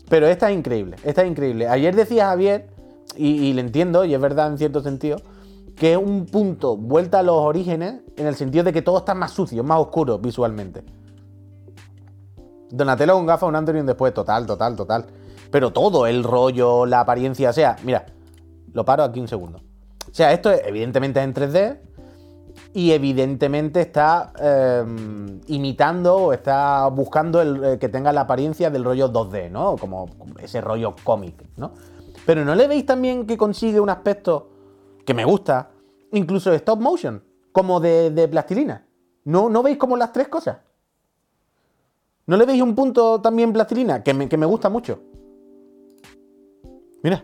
A: Pero esta es increíble, esta es increíble. Ayer decía Javier, y, le entiendo, y es verdad en cierto sentido, que es un punto vuelta a los orígenes en el sentido de que todo está más sucio, más oscuro visualmente. Donatello con gafas, un antes y un después, total, total, total. Pero todo, el rollo, la apariencia, o sea, mira, lo paro aquí un segundo. O sea, esto evidentemente es en 3D y evidentemente está eh, imitando o está buscando el, eh, que tenga la apariencia del rollo 2D, ¿no? Como ese rollo cómic, ¿no? Pero ¿no le veis también que consigue un aspecto que me gusta, incluso stop motion, como de, de plastilina? ¿No, ¿No veis como las tres cosas? ¿No le veis un punto también plastilina que me, que me gusta mucho? Mira.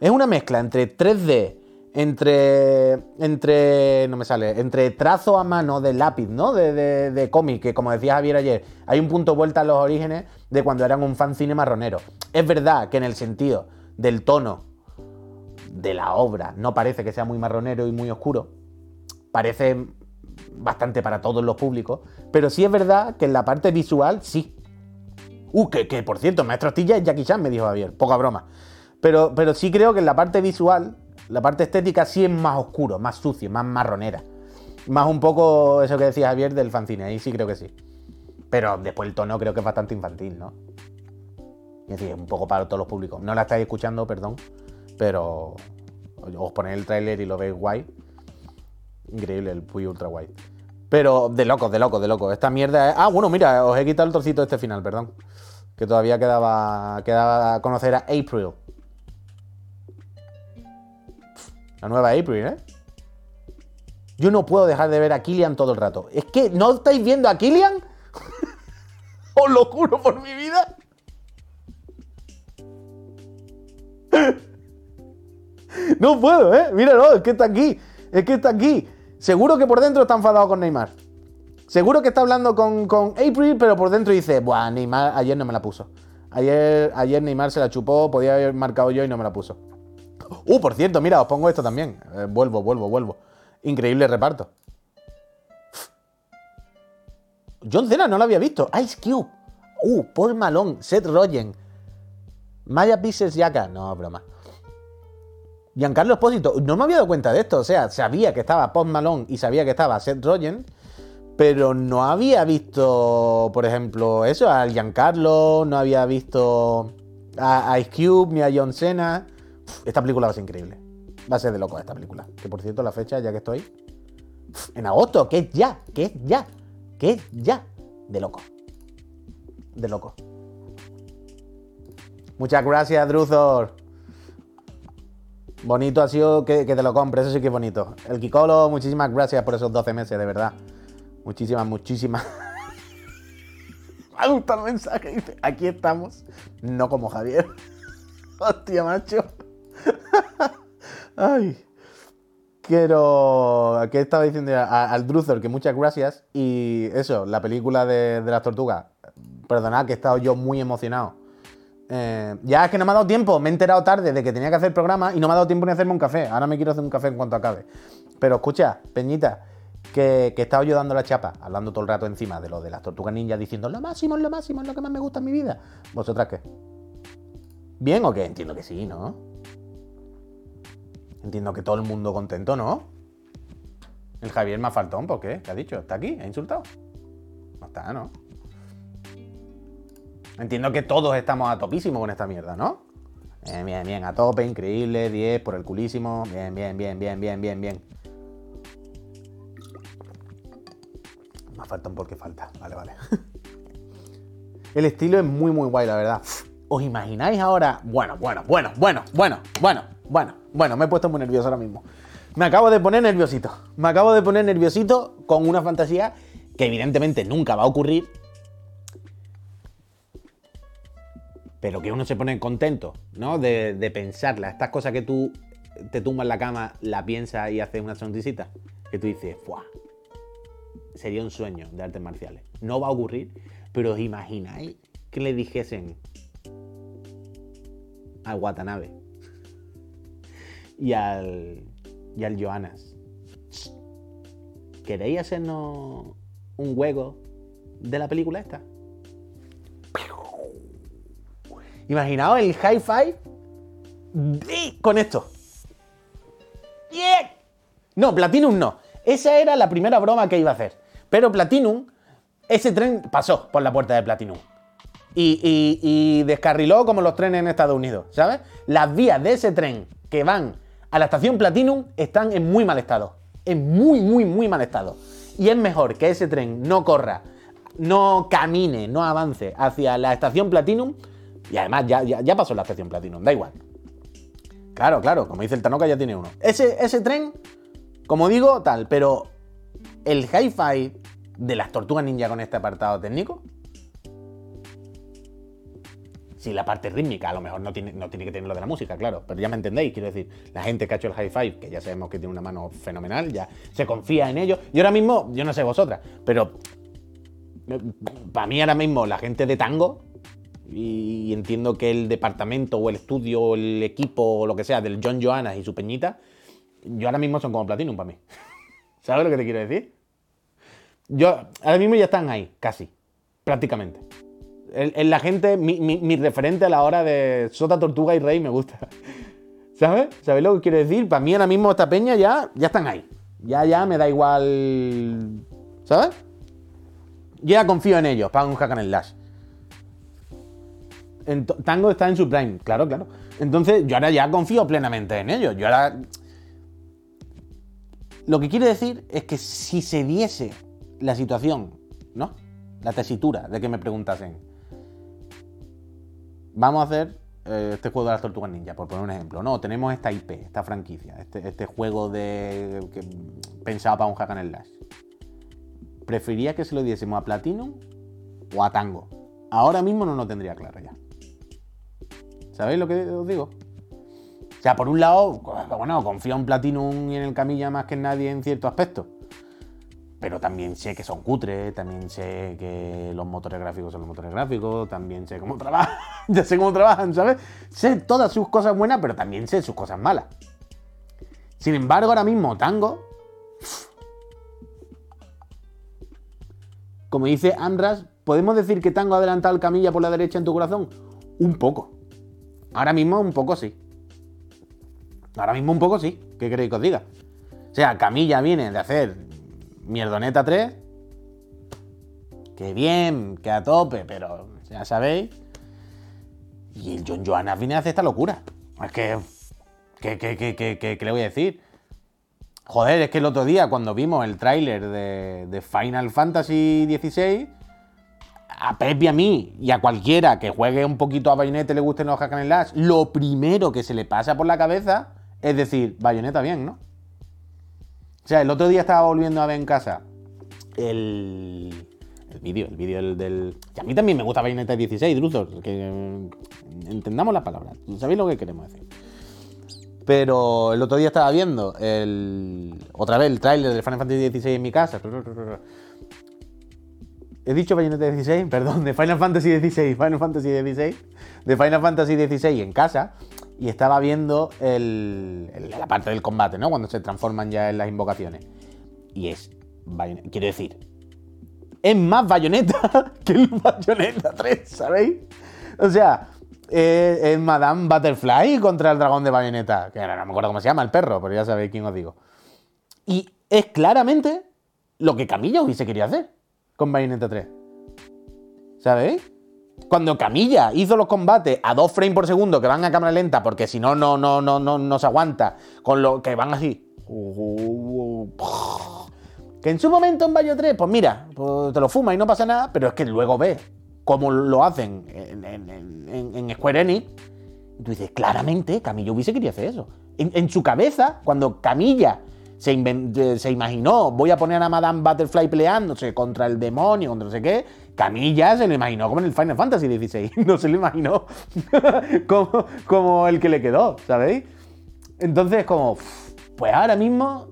A: Es una mezcla entre 3D, entre. entre. no me sale. Entre trazo a mano de lápiz, ¿no? De, de, cómic, que como decía Javier ayer, hay un punto vuelta a los orígenes de cuando eran un fanzine marronero. Es verdad que en el sentido del tono de la obra no parece que sea muy marronero y muy oscuro. Parece bastante para todos los públicos. Pero sí es verdad que en la parte visual, sí. Uh, que, por cierto, Maestro Astilla es Jackie Chan, me dijo Javier. Poca broma. Pero, pero sí creo que en la parte visual, la parte estética sí es más oscuro, más sucio, más marronera. Más un poco eso que decía Javier del fanzine, ahí sí creo que sí. Pero después el tono creo que es bastante infantil, ¿no? Es decir, un poco para todos los públicos. No la estáis escuchando, perdón, pero os ponéis el tráiler y lo veis guay. Increíble el Puy Ultra Guay. Pero de loco, de loco, de loco. Esta mierda es... Ah, bueno, mira, os he quitado el trocito de este final, perdón. Que todavía quedaba, quedaba a conocer a April. La nueva April, ¿eh? Yo no puedo dejar de ver a Killian todo el rato. Es que, ¿no estáis viendo a Killian? *laughs* Os lo juro por mi vida. *laughs* No puedo, ¿eh? Míralo, es que está aquí. Es que está aquí. Seguro que por dentro está enfadado con Neymar. Seguro que está hablando con, con April, pero por dentro dice, Buah, Neymar ayer no me la puso. Ayer, ayer Neymar se la chupó, podía haber marcado yo y no me la puso. Uh, por cierto, mira, os pongo esto también. Eh, vuelvo, vuelvo, vuelvo. Increíble reparto. John Cena no lo había visto. Ice Cube. Uh, Paul Malone, Seth Rogen. Maya Pieces Yaka. No, broma. Giancarlo Espósito. No me había dado cuenta de esto. O sea, sabía que estaba Paul Malone y sabía que estaba Seth Rogen. Pero no había visto, por ejemplo, eso, a Giancarlo. No había visto a Ice Cube ni a John Cena. Esta película va a ser increíble. Va a ser de loco esta película. Que por cierto, la fecha, ya que estoy. En agosto, que es ya, que es ya, que es ya. De loco. De loco. Muchas gracias, Druthor. Bonito ha sido que, que, te lo compres, eso sí que es bonito. El Kikolo, muchísimas gracias por esos 12 meses, de verdad. Muchísimas, muchísimas. *laughs* Me ha gustado el mensaje, dice, aquí estamos, no como Javier. *laughs* Hostia, macho. *laughs* Ay. Quiero. ¿Qué estaba diciendo al Druthor? Que muchas gracias. Y eso, la película de, las tortugas. Perdonad que he estado yo muy emocionado. Eh, ya es que no me ha dado tiempo. Me he enterado tarde de que tenía que hacer programa y no me ha dado tiempo ni hacerme un café. Ahora me quiero hacer un café en cuanto acabe. Pero escucha, Peñita, que, que he yo dando la chapa, hablando todo el rato encima de lo de las tortugas ninjas, diciendo lo máximo, lo máximo, es lo que más me gusta en mi vida. ¿Vosotras qué? ¿Bien o qué? Entiendo que sí, ¿no? Entiendo que todo el mundo contento, ¿no? El Javier me ha faltado, ¿por qué? ¿Qué ha dicho? ¿Está aquí? ¿Ha insultado? No está, ¿no? Entiendo que todos estamos a topísimo con esta mierda, ¿no? Bien, bien, bien, a tope, increíble, 10 por el culísimo. Bien, bien, bien, bien, bien, bien, bien. Me falta un porque falta. Vale, vale. *laughs* El estilo es muy, muy guay, la verdad. ¿Os imagináis ahora? Bueno, bueno, bueno, bueno, bueno, bueno, bueno, bueno, me he puesto muy nervioso ahora mismo. Me acabo de poner nerviosito. Me acabo de poner nerviosito con una fantasía que evidentemente nunca va a ocurrir. Pero que uno se pone contento, ¿no? De, de pensarla. Estas cosas que tú te tumbas en la cama, la piensas y haces una sonrisita. Que tú dices, ¡fuah! Sería un sueño de artes marciales. No va a ocurrir, pero os imagináis que le dijesen al Watanabe y al, y al Johannes. ¿queréis hacernos un juego de la película esta? Imaginaos el hi-fi con esto. No, Platinum no. Esa era la primera broma que iba a hacer. Pero Platinum, ese tren pasó por la puerta de Platinum. Y, descarriló como los trenes en Estados Unidos, ¿sabes? Las vías de ese tren que van a la estación Platinum están en muy mal estado. En muy, muy, muy mal estado. Y es mejor que ese tren no corra, no camine, no avance hacia la estación Platinum. Y además ya, ya, pasó la estación Platinum, da igual. Claro, claro, como dice el Tanoka ya tiene uno. Ese, ese tren, como digo, tal, pero el hi-fi de las tortugas ninja con este apartado técnico si la parte rítmica a lo mejor no tiene, que tener lo de la música, claro, pero ya me entendéis, quiero decir, la gente que ha hecho el high five, que ya sabemos que tiene una mano fenomenal, ya se confía en ello. Y ahora mismo, yo no sé vosotras, pero eh, para mí ahora mismo la gente de tango, y entiendo que el departamento o el estudio o el equipo o lo que sea del John Johanna y su peñita, yo ahora mismo son como Platinum para mí. *laughs* ¿Sabes lo que te quiero decir? Yo, ahora mismo ya están ahí, casi, prácticamente. En la gente, mi, referente a la hora de Sota, Tortuga y Rey me gusta. *laughs* ¿Sabes? ¿Sabéis lo que quiero decir? Para mí ahora mismo esta peña ya, ya están ahí. Ya, ya me da igual. ¿Sabes? Ya confío en ellos para un hack and slash. Tango está en su prime, claro, claro. Entonces, yo ahora ya confío plenamente en ellos. Yo ahora. Lo que quiero decir es que si se diese la situación, ¿no? La tesitura de que me preguntasen vamos a hacer eh, este juego de las tortugas ninja, por poner un ejemplo. No, tenemos esta IP, esta franquicia, este, este juego de que pensaba para un hack and slash. Preferiría que se lo diésemos a Platinum o a Tango. Ahora mismo no lo tendría claro ya. ¿Sabéis lo que os digo? O sea, por un lado, bueno, confío en Platinum y en el Camilla más que en nadie en cierto aspecto pero también sé que son cutres, también sé que los motores gráficos son los motores gráficos, también sé cómo trabajan, *laughs* ya sé cómo trabajan, ¿sabes? Sé todas sus cosas buenas, pero también sé sus cosas malas. Sin embargo, ahora mismo Tango, como dice Andras, ¿podemos decir que Tango ha adelantado el Camilla por la derecha en tu corazón? Un poco. Ahora mismo un poco sí. Ahora mismo un poco sí. ¿Qué queréis que os diga? O sea, Camilla viene de hacer Mierdoneta 3. Que bien, que a tope, pero ya sabéis. Y el John Johanna viene a hacer esta locura. Es que. ¿Qué, qué, le voy a decir? Joder, es que el otro día, cuando vimos el tráiler de, Final Fantasy XVI, a Pep y a mí, y a cualquiera que juegue un poquito a Bayonetta y le guste los hack and lo primero que se le pasa por la cabeza es decir, Bayonetta bien, ¿no? O sea, el otro día estaba volviendo a ver en casa el, el vídeo, el vídeo del, Y a mí también me gusta Bayonetta 16, Druthor, que mm, entendamos las palabras. ¿Sabéis lo que queremos decir? Pero el otro día estaba viendo el, otra vez el tráiler de Final Fantasy XVI en mi casa. He dicho Bayonetta 16, *laughs* perdón, de Final Fantasy XVI, Final Fantasy XVI, de Final Fantasy XVI en casa y estaba viendo la parte del combate, ¿no? Cuando se transforman ya en las invocaciones. Y es, quiero decir, es más bayoneta *laughs* que el bayoneta 3, ¿sabéis? O sea, es, Madame Butterfly contra el dragón de bayoneta, que no me acuerdo cómo se llama, el perro, pero ya sabéis quién os digo. Y es claramente lo que Camilla hubiese querido hacer con Bayonetta 3. ¿Sabéis? Cuando Camilla hizo los combates a dos frames por segundo que van a cámara lenta, porque si no, no, no, no, no, no se aguanta, con lo que van así. Que en su momento en Bayo 3, pues mira, pues te lo fuma y no pasa nada, pero es que luego ves cómo lo hacen en, Square Enix. Y tú dices, claramente, Camilla hubiese querido hacer eso. En, su cabeza, cuando Camilla se, se, imaginó, voy a poner a Madame Butterfly peleándose contra el demonio, contra no sé qué, Camilla se lo imaginó como en el Final Fantasy XVI, *laughs* no se lo imaginó *laughs* como, como el que le quedó, ¿sabéis? Entonces, como, pues ahora mismo,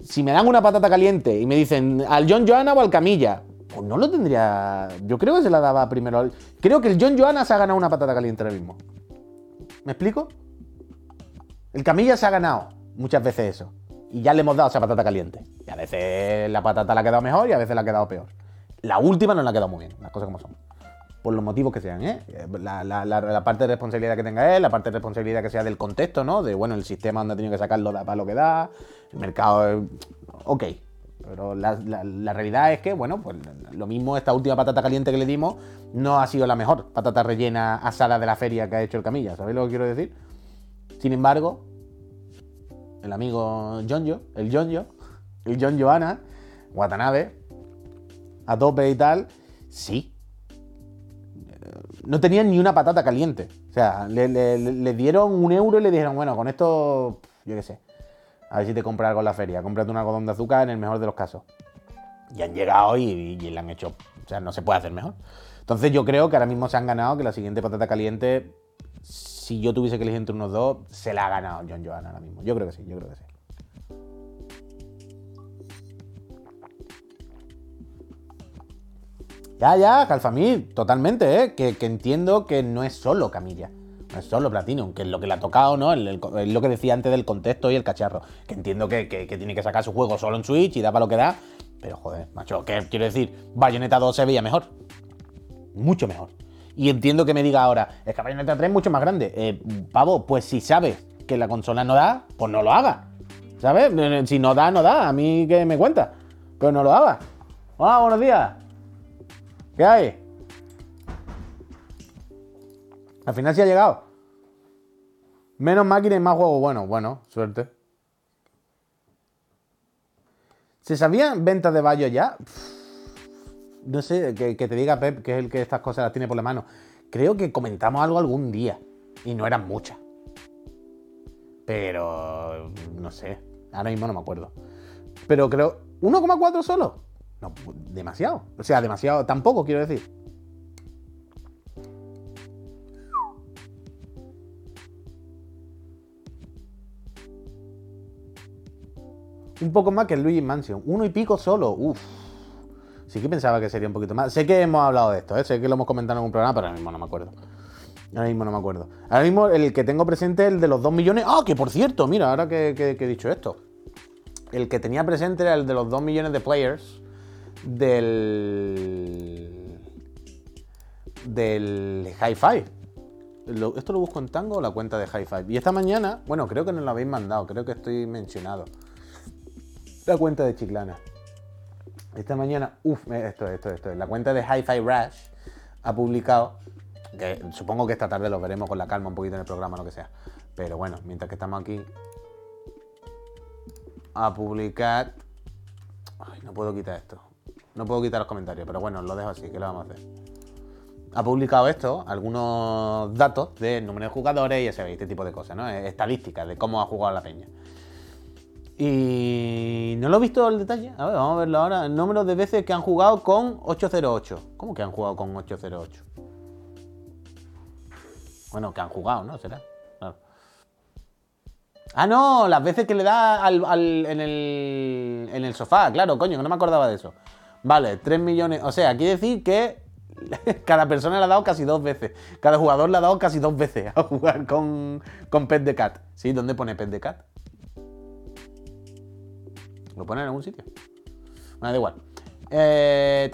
A: si me dan una patata caliente y me dicen al John Johanna o al Camilla, pues no lo tendría. Yo creo que se la daba primero al. Creo que el John Johanna se ha ganado una patata caliente ahora mismo. ¿Me explico? El Camilla se ha ganado muchas veces eso. Y ya le hemos dado esa patata caliente. Y a veces la patata le ha quedado mejor y a veces le ha quedado peor. La última no le ha quedado muy bien, las cosas como son. Por los motivos que sean, ¿eh? La, la- la- la parte de responsabilidad que tenga él, la parte de responsabilidad que sea del contexto, ¿no? De, bueno, el sistema donde ha tenido que sacarlo da para lo que da, el mercado, eh, ok. Pero la, la- la realidad es que, bueno, pues lo mismo, esta última patata caliente que le dimos no ha sido la mejor patata rellena asada de la feria que ha hecho el Camilla, ¿sabéis lo que quiero decir? Sin embargo, el amigo Jonjo, el Jonjo, el John Johanna, Watanabe, a tope y tal, sí. No tenían ni una patata caliente. O sea, le dieron un euro y le dijeron, bueno, con esto, yo qué sé, a ver si te compras algo en la feria. Cómprate un algodón de azúcar en el mejor de los casos. Y han llegado y, y le han hecho. O sea, no se puede hacer mejor. Entonces yo creo que ahora mismo se han ganado que la siguiente patata caliente, si yo tuviese que elegir entre unos dos, se la ha ganado John Johanna ahora mismo. Yo creo que sí, yo creo que sí. Ya, ya, Calfamir, totalmente, ¿eh? Que, entiendo que no es solo Camilla, no es solo Platinum, que es lo que le ha tocado, ¿no? El- el- lo que decía antes del contexto y el cacharro. Que entiendo que- que tiene que sacar su juego solo en Switch y da para lo que da. Pero joder, macho, ¿qué quiero decir? Bayonetta 2 se veía mejor. Mucho mejor. Y entiendo que me diga ahora, es que Bayonetta 3 es mucho más grande. Eh, pavo, pues si sabes que la consola no da, pues no lo haga. ¿Sabes? Si no da, no da. A mí que me cuenta. Pero no lo haga. Hola, buenos días. ¿Qué hay? Al final sí ha llegado. Menos máquinas y más juegos. Bueno, bueno, suerte. ¿Se sabían ventas de Bayo ya? No sé, que, te diga Pep, que es el que estas cosas las tiene por la mano. Creo que comentamos algo algún día. Y no eran muchas. Pero. No sé. Ahora mismo no me acuerdo. Pero creo. ¿1,4 solo? No, demasiado. O sea, demasiado. Tampoco quiero decir. Un poco más que el Luigi Mansion. Uno y pico solo. Uf. Sí que pensaba que sería un poquito más. Sé que hemos hablado de esto, ¿eh? sé que lo hemos comentado en un programa, pero ahora mismo no me acuerdo. Ahora mismo no me acuerdo. Ahora mismo el que tengo presente es el de los 2 millones. ¡Ah! que por cierto, mira, ahora que, he dicho esto. El que tenía presente era el de los 2 millones de players del. del Hi-Fi. ¿Esto lo busco en Tango o la cuenta de Hi-Fi? Y esta mañana, bueno, creo que nos lo habéis mandado, creo que estoy mencionado. La cuenta de Chiclana. Esta mañana, uff, esto, esto, esto, la cuenta de Hi-Fi Rush ha publicado, que supongo que esta tarde lo veremos con la calma un poquito en el programa, lo que sea. Pero bueno, mientras que estamos aquí, a publicar. Ay, no puedo quitar esto. No puedo quitar los comentarios, pero bueno, lo dejo así, ¿qué lo vamos a hacer? Ha publicado esto, algunos datos del número de jugadores y sabéis, este tipo de cosas, ¿no? Estadísticas de cómo ha jugado la peña. Y no lo he visto el detalle. A ver, vamos a verlo ahora. El número de veces que han jugado con 808. ¿Cómo que han jugado con 808? Bueno, que han jugado, ¿no? Será. Claro. Ah, no, las veces que le da al, al- en, el, en el sofá, claro, coño, que no me acordaba de eso. Vale, 3 millones. O sea, quiere decir que *laughs* cada persona le ha dado casi dos veces. Cada jugador le ha dado casi dos veces a jugar con, con Pet de Cat. ¿Sí? ¿Dónde pone Pet de Cat? Lo ponen en algún sitio. Bueno, da igual. Eh,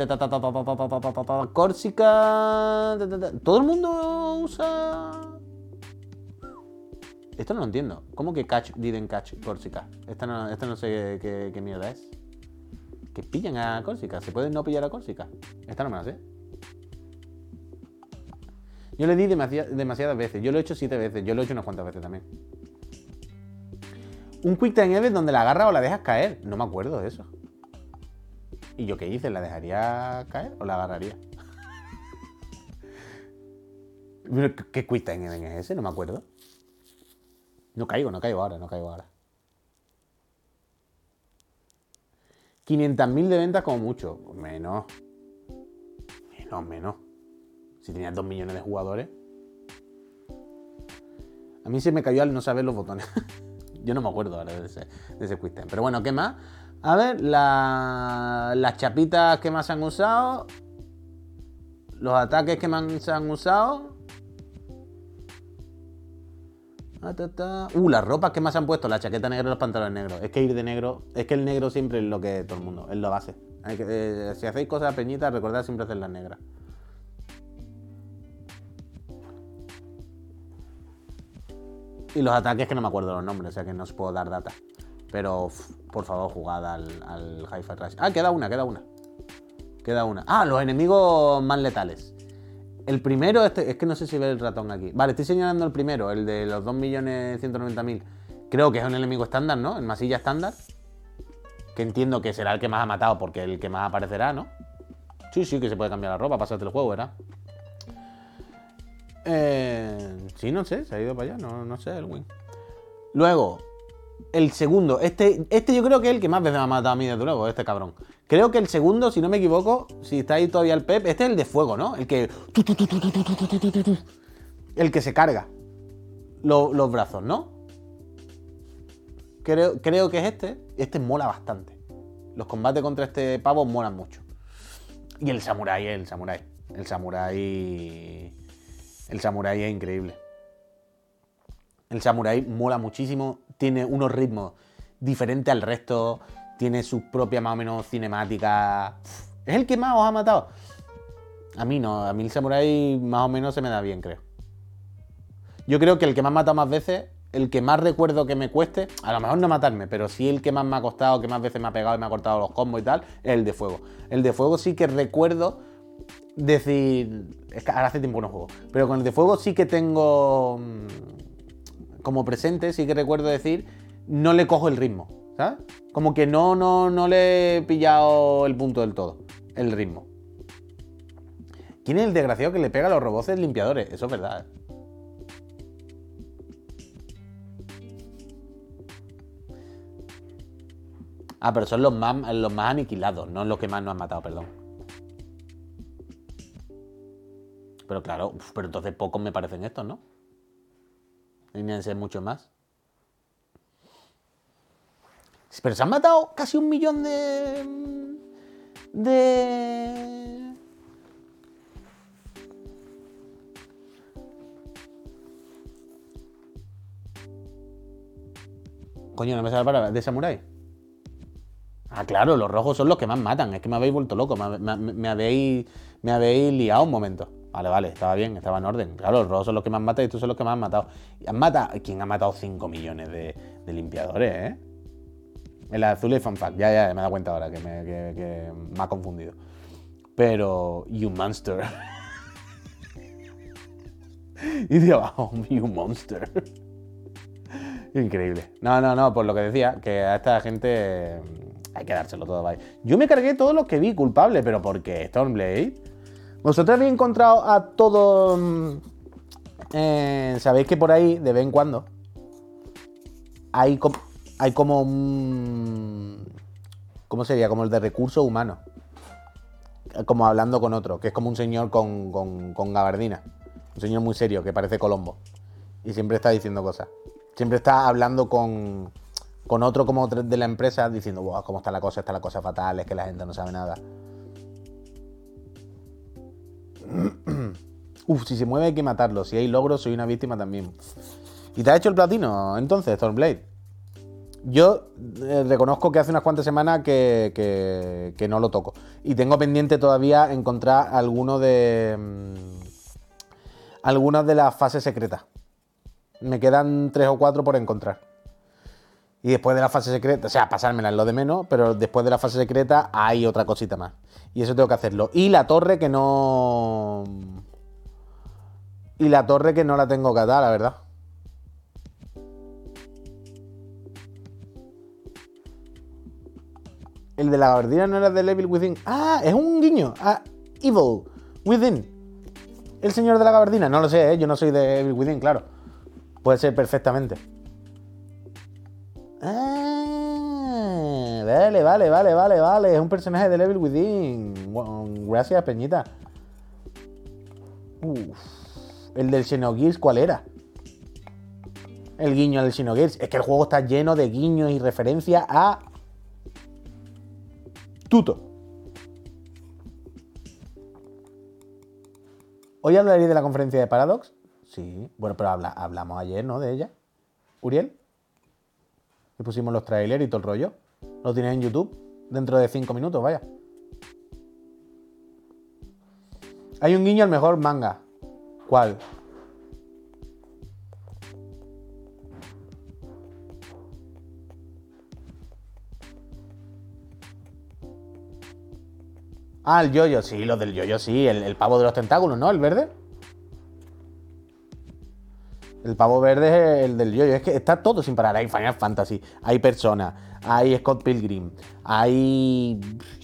A: Córsica. Todo el mundo usa. Esto no lo entiendo. ¿Cómo que catch didn't catch Córsica? Esta no, esta no sé qué, qué, mierda es. Que pillan a Córsica. ¿Se puede no pillar a Córsica? Esta no me la sé. Yo le di demasiadas veces. Yo lo he hecho siete veces. Yo lo he hecho unas cuantas veces también. Un Quick Time Event donde la agarras o la dejas caer. No me acuerdo de eso. ¿Y yo qué hice? ¿La dejaría caer o la agarraría? *laughs* Pero, ¿Qué qué Quick Time Event es ese? No me acuerdo. No caigo, no caigo ahora, no caigo ahora. 500.000 de ventas como mucho. Menos. Menos, menos. Si tenías 2 millones de jugadores. A mí se me cayó al no saber los botones. *laughs* Yo no me acuerdo ahora de ese, de ese. Pero bueno, ¿qué más? A ver, la- las chapitas que más se han usado. Los ataques que más se han usado. Ah. Uh, las ropas que más han puesto, la chaqueta negra y los pantalones negros. Es que ir de negro, es que el negro siempre es lo que todo el mundo, es la base. Que- eh, si hacéis cosas peñitas, recordad siempre hacer las negras. Y los ataques que no me acuerdo los nombres, o sea que no os puedo dar data. Pero, por favor, jugad al, al Hi-Fi Rush. Ah, queda una, queda una. Queda una. Ah, los enemigos más letales. El primero, este, es que no sé si ve el ratón aquí. Vale, estoy señalando el primero, el de los 2.190.000. Creo que es un enemigo estándar, ¿no? El masilla estándar. Que entiendo que será el que más ha matado porque el que más aparecerá, ¿no? Sí, sí, que se puede cambiar la ropa, pasarte el juego, ¿verdad? Sí, no sé, se ha ido para allá, no, no sé, Elwin. Luego, el segundo. Este, este yo creo que es el que más veces me ha matado a mí, desde luego, este cabrón. Creo que el segundo, si no me equivoco, si está ahí todavía el Pep, este es el de fuego, ¿no? El que. El que se carga los, los brazos, ¿no? Creo, creo que es este. Este mola bastante. Los combates contra este pavo molan mucho. Y el samurái, el samurái. El samurái. El samurái es increíble. El samurái mola muchísimo. Tiene unos ritmos diferentes al resto. Tiene su propia más o menos cinemática. Es el que más os ha matado. A mí no. A mí el samurái más o menos se me da bien, creo. Yo creo que el que me ha matado más veces, el que más recuerdo que me cueste, a lo mejor no matarme, pero sí el que más me ha costado, que más veces me ha pegado y me ha cortado los combos y tal, es el de fuego. El de fuego sí que recuerdo decir. Ahora hace tiempo no juego. Pero con el de fuego sí que tengo. mm, Como presente, sí que recuerdo decir. No le cojo el ritmo. ¿Sabes? Como que no, no, no le he pillado el punto del todo. El ritmo. ¿Quién es el desgraciado que le pega a los robots limpiadores? Eso es verdad. ¿eh? Ah, pero son los más, los más aniquilados, no los que más nos han matado, perdón. Pero claro, pero entonces pocos me parecen estos, ¿no? Que ser muchos más. Pero se han matado casi un millón de. de. Coño, no me sale la palabra. ¿De samurái? Ah, claro, los rojos son los que más matan. Es que me habéis vuelto loco. Me habéis, me habéis liado un momento. Vale, vale, estaba bien, estaba en orden. Claro, los rojos son los que más matan y estos son los que más han matado. Han matado. ¿Quién ha matado 5 millones de, limpiadores, eh? El azul es fanfact. Ya, ya, me he dado cuenta ahora que me, que- me ha confundido. Pero. You monster. *laughs* y de abajo, you monster. Increíble. No, no, no, por lo que decía, que a esta gente hay que dárselo todo, vaya. Yo me cargué todos los que vi culpable, pero porque Stormblade. ¿Vosotros habéis encontrado a todos. mm, eh, Sabéis que por ahí, de vez en cuando, hay, com- hay como un. ¿Cómo sería? Como el de recursos humanos. Como hablando con otro, que es como un señor con, con, gabardina. Un señor muy serio, que parece Colombo. Y siempre está diciendo cosas. Siempre está hablando con, con otro como de la empresa diciendo, "Buah, cómo está la cosa, está la cosa fatal, es que la gente no sabe nada. *clears throat* Uf, si se mueve hay que matarlo. Si hay logros, soy una víctima también. ¿Y te ha hecho el platino entonces, Stormblade? Yo eh, reconozco que hace unas cuantas semanas que no lo toco. Y tengo pendiente todavía encontrar alguno de. mm, algunas de las fases secretas. Me quedan tres o cuatro por encontrar. Y después de la fase secreta, o sea, pasármela es lo de menos, pero después de la fase secreta hay otra cosita más. Y eso tengo que hacerlo. Y la torre que no. Y la torre que no la tengo que atar, la verdad. El de la gabardina no era de Evil Within. Ah, es un guiño. Ah, Evil Within. El señor de la gabardina. No lo sé, ¿eh? yo no soy de Evil Within, claro. Puede ser perfectamente. Ah, vale, vale, vale, vale, vale. Es un personaje de Evil Within. Gracias, Peñita. El del Xenogears, ¿cuál era? El guiño del Xenogears. Es que el juego está lleno de guiños y referencias a Tuto. ¿Hoy hablaréis de la conferencia de Paradox? Sí. Bueno, pero habla- hablamos ayer, ¿no? De ella. Uriel? Y pusimos los trailers y todo el rollo. Lo tienes en YouTube dentro de 5 minutos, vaya. Hay un guiño al mejor manga. ¿Cuál? Ah, el yoyo, sí, lo del yoyo, sí, el pavo de los tentáculos, ¿no? El verde. El pavo verde es el del yoyo. Es que está todo sin parar. Hay Final Fantasy, hay Persona, hay Scott Pilgrim, hay.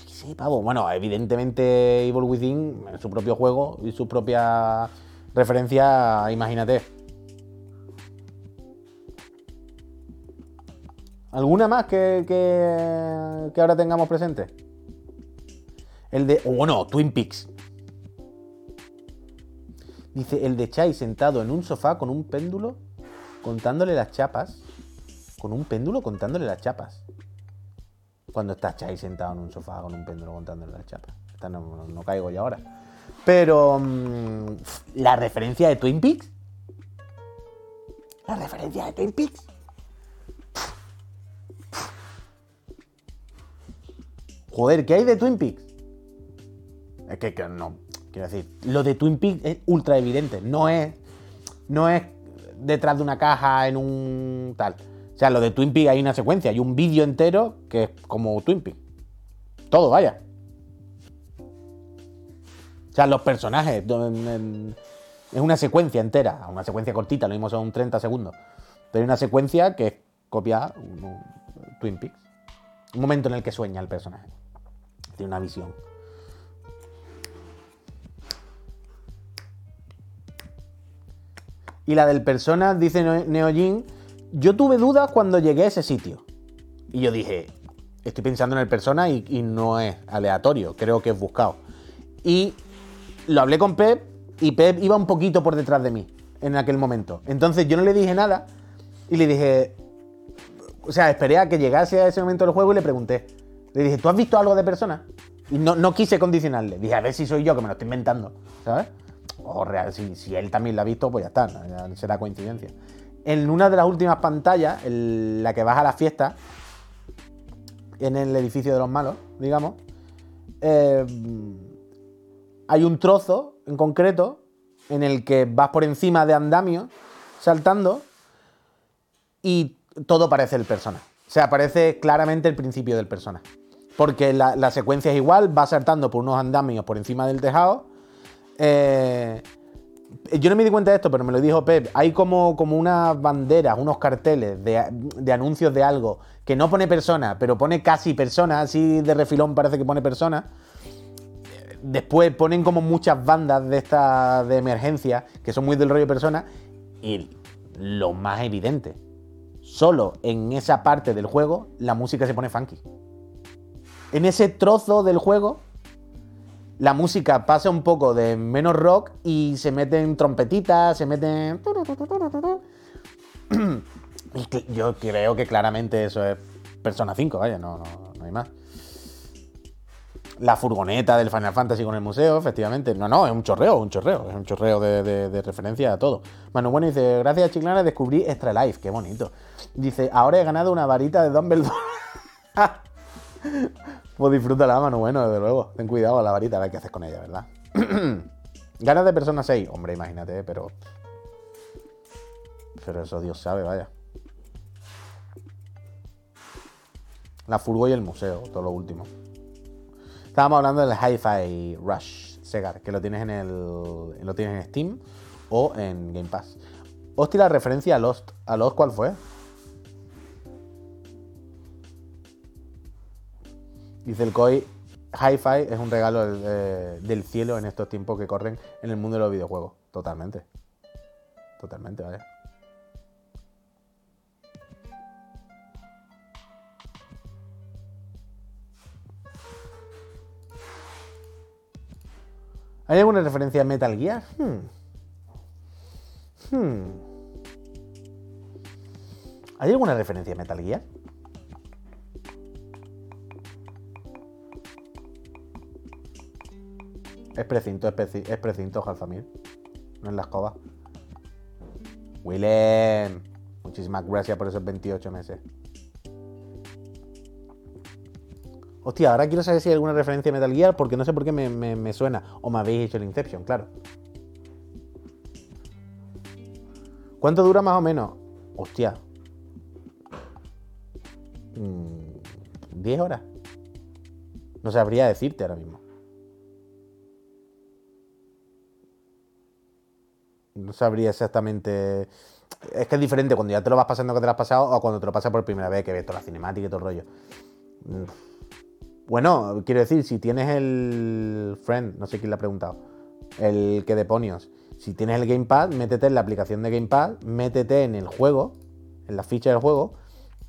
A: Sí, pavo. Bueno, evidentemente Evil Within, su propio juego y su propia referencia, imagínate. ¿Alguna más que, que, ahora tengamos presente? El de. Oh, bueno, Twin Peaks. Dice, el de Chai sentado en un sofá con un péndulo contándole las chapas. Con un péndulo contándole las chapas. Cuando está Chai sentado en un sofá con un péndulo contándole las chapas. Esta no, no- caigo ya ahora. Pero... mm, la referencia de Twin Peaks. La referencia de Twin Peaks. Joder, ¿qué hay de Twin Peaks? Es que no. Quiero decir, lo de Twin Peaks es ultra evidente. No es. No es detrás de una caja en un tal. O sea, lo de Twin Peaks hay una secuencia, hay un vídeo entero que es como Twin Peaks. Todo, vaya. O sea, los personajes. Es una secuencia entera, una secuencia cortita, lo mismo son 30 segundos. Pero hay una secuencia que es copia un- un- Twin Peaks. Un momento en el que sueña el personaje. Tiene una visión. Y la del persona, dice Neo- Neojin, yo tuve dudas cuando llegué a ese sitio. Y yo dije, estoy pensando en el persona y, y no es aleatorio, creo que es buscado. Y lo hablé con Pep y Pep iba un poquito por detrás de mí en aquel momento. Entonces yo no le dije nada y le dije, o sea, esperé a que llegase a ese momento del juego y le pregunté. Le dije, ¿tú has visto algo de persona? Y no, no quise condicionarle. Dije, a ver si soy yo que me lo estoy inventando, ¿sabes? O real, si, él también lo ha visto, pues ya está, será coincidencia. En una de las últimas pantallas, la que vas a la fiesta, en el edificio de los malos, digamos, eh, hay un trozo en concreto en el que vas por encima de andamio saltando y todo parece el persona. O sea, parece claramente el principio del persona. Porque la, la secuencia es igual, va saltando por unos andamios por encima del tejado. Eh, yo no me di cuenta de esto, pero me lo dijo Pep. Hay como, como unas banderas, unos carteles de, anuncios de algo que no pone persona, pero pone casi persona, así de refilón parece que pone persona. Después ponen como muchas bandas de estas de emergencia, que son muy del rollo persona. Y lo más evidente, solo en esa parte del juego la música se pone funky. En ese trozo del juego, la música pasa un poco de menos rock y se meten trompetitas, se meten... *clears throat* Yo creo que claramente eso es Persona 5, vaya, no, no, no hay más. La furgoneta del Final Fantasy con el museo, efectivamente. No, no, es un chorreo, un chorreo. Es un chorreo de, de- de referencia a todo. Manu Bueno dice, gracias Chiclana descubrí Extra Life, qué bonito. Dice, ahora he ganado una varita de Dumbledore. *laughs* pues disfrútala, Manu Bueno, desde luego. Ten cuidado a la varita, a ver qué haces con ella, ¿verdad? *clears throat* Ganas de Persona 6, hombre, imagínate, pero... Pero eso Dios sabe, vaya. La furgo y el museo, todo lo último. Estábamos hablando del Hi-Fi Rush Segar, que lo tienes en el. lo tienes en Steam o en Game Pass. Hostia, la referencia a Lost. ¿A Lost cuál fue? Dice el Koi, Hi-Fi es un regalo del, eh, del cielo en estos tiempos que corren en el mundo de los videojuegos. Totalmente. Totalmente, vaya. ¿Hay alguna referencia a Metal Gear? Hmm. Hmm. ¿Hay alguna referencia a Metal Gear? Es precinto, es, preci- es precinto. No es la escoba. Willem. Muchísimas gracias por esos 28 meses. Hostia, ahora quiero saber si hay alguna referencia a Metal Gear porque no sé por qué me, suena. O me habéis hecho el Inception, claro. ¿Cuánto dura más o menos? Hostia. ¿10 mm, horas? No sabría decirte ahora mismo. No sabría exactamente. Es que es diferente cuando ya te lo vas pasando que te lo has pasado o cuando te lo pasas por primera vez, que ves toda la cinemática y todo el rollo. Mm. Bueno, quiero decir, si tienes el Friend, no sé quién le ha preguntado, el que de Ponios, si tienes el Gamepad, métete en la aplicación de Gamepad, métete en el juego, en la ficha del juego,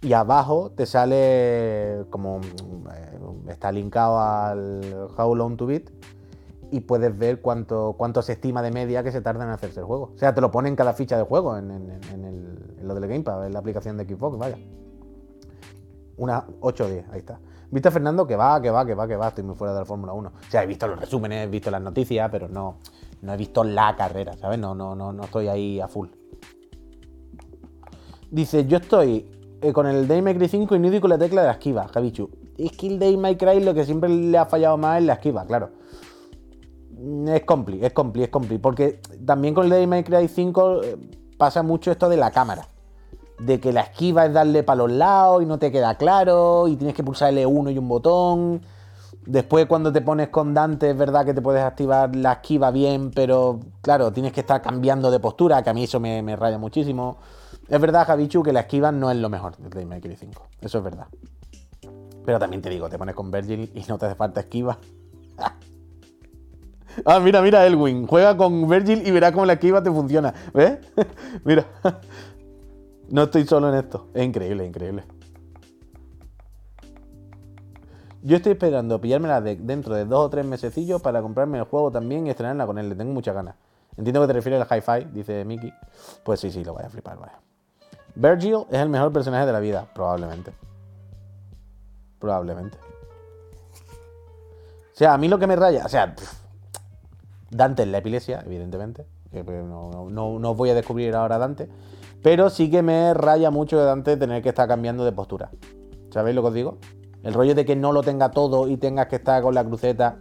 A: y abajo te sale como eh, está linkado al How Long to Beat y puedes ver cuánto, cuánto se estima de media que se tarda en hacerse el juego. O sea, te lo pone en cada ficha de juego, en, lo del Gamepad, en la aplicación de Xbox, vaya. Una 8 o 10, ahí está. Viste a Fernando que va, que va, que va, que va, estoy muy fuera de la Fórmula 1. O sea, he visto los resúmenes, he visto las noticias, pero no, no he visto la carrera, ¿sabes? No, no, no, no estoy ahí a full. Dice, yo estoy eh, con el Day Cry 5 y no con la tecla de la esquiva, Javichu. Es que el Day Cry lo que siempre le ha fallado más es la esquiva, claro. Es compli, es compli, es compli. Porque también con el Day Cry 5 eh, pasa mucho esto de la cámara. De que la esquiva es darle para los lados y no te queda claro y tienes que pulsar L1 y un botón. Después cuando te pones con Dante es verdad que te puedes activar la esquiva bien, pero claro, tienes que estar cambiando de postura, que a mí eso me, raya muchísimo. Es verdad, Javichu, que la esquiva no es lo mejor del Devil May 5. Eso es verdad. Pero también te digo, te pones con Virgil y no te hace falta esquiva. *laughs* *laughs* ah, mira, mira, Elwin. Juega con Virgil y verás cómo la esquiva te funciona. ¿Ves? *laughs* mira. no estoy solo en esto. Es increíble, increíble. Yo estoy esperando pillármela de, dentro de dos o tres mesecillos para comprarme el juego también y estrenarla con él. Le tengo muchas ganas. Entiendo que te refieres al hi-fi, dice Mickey. Pues sí, sí, lo voy a flipar, vaya. Virgil es el mejor personaje de la vida, probablemente. Probablemente. O sea, a mí lo que me raya, o sea, Dante es la epilepsia, evidentemente. Pues, no, no, voy a descubrir ahora Dante. Pero sí que me raya mucho de Dante tener que estar cambiando de postura. ¿Sabéis lo que os digo? El rollo de que no lo tenga todo y tengas que estar con la cruceta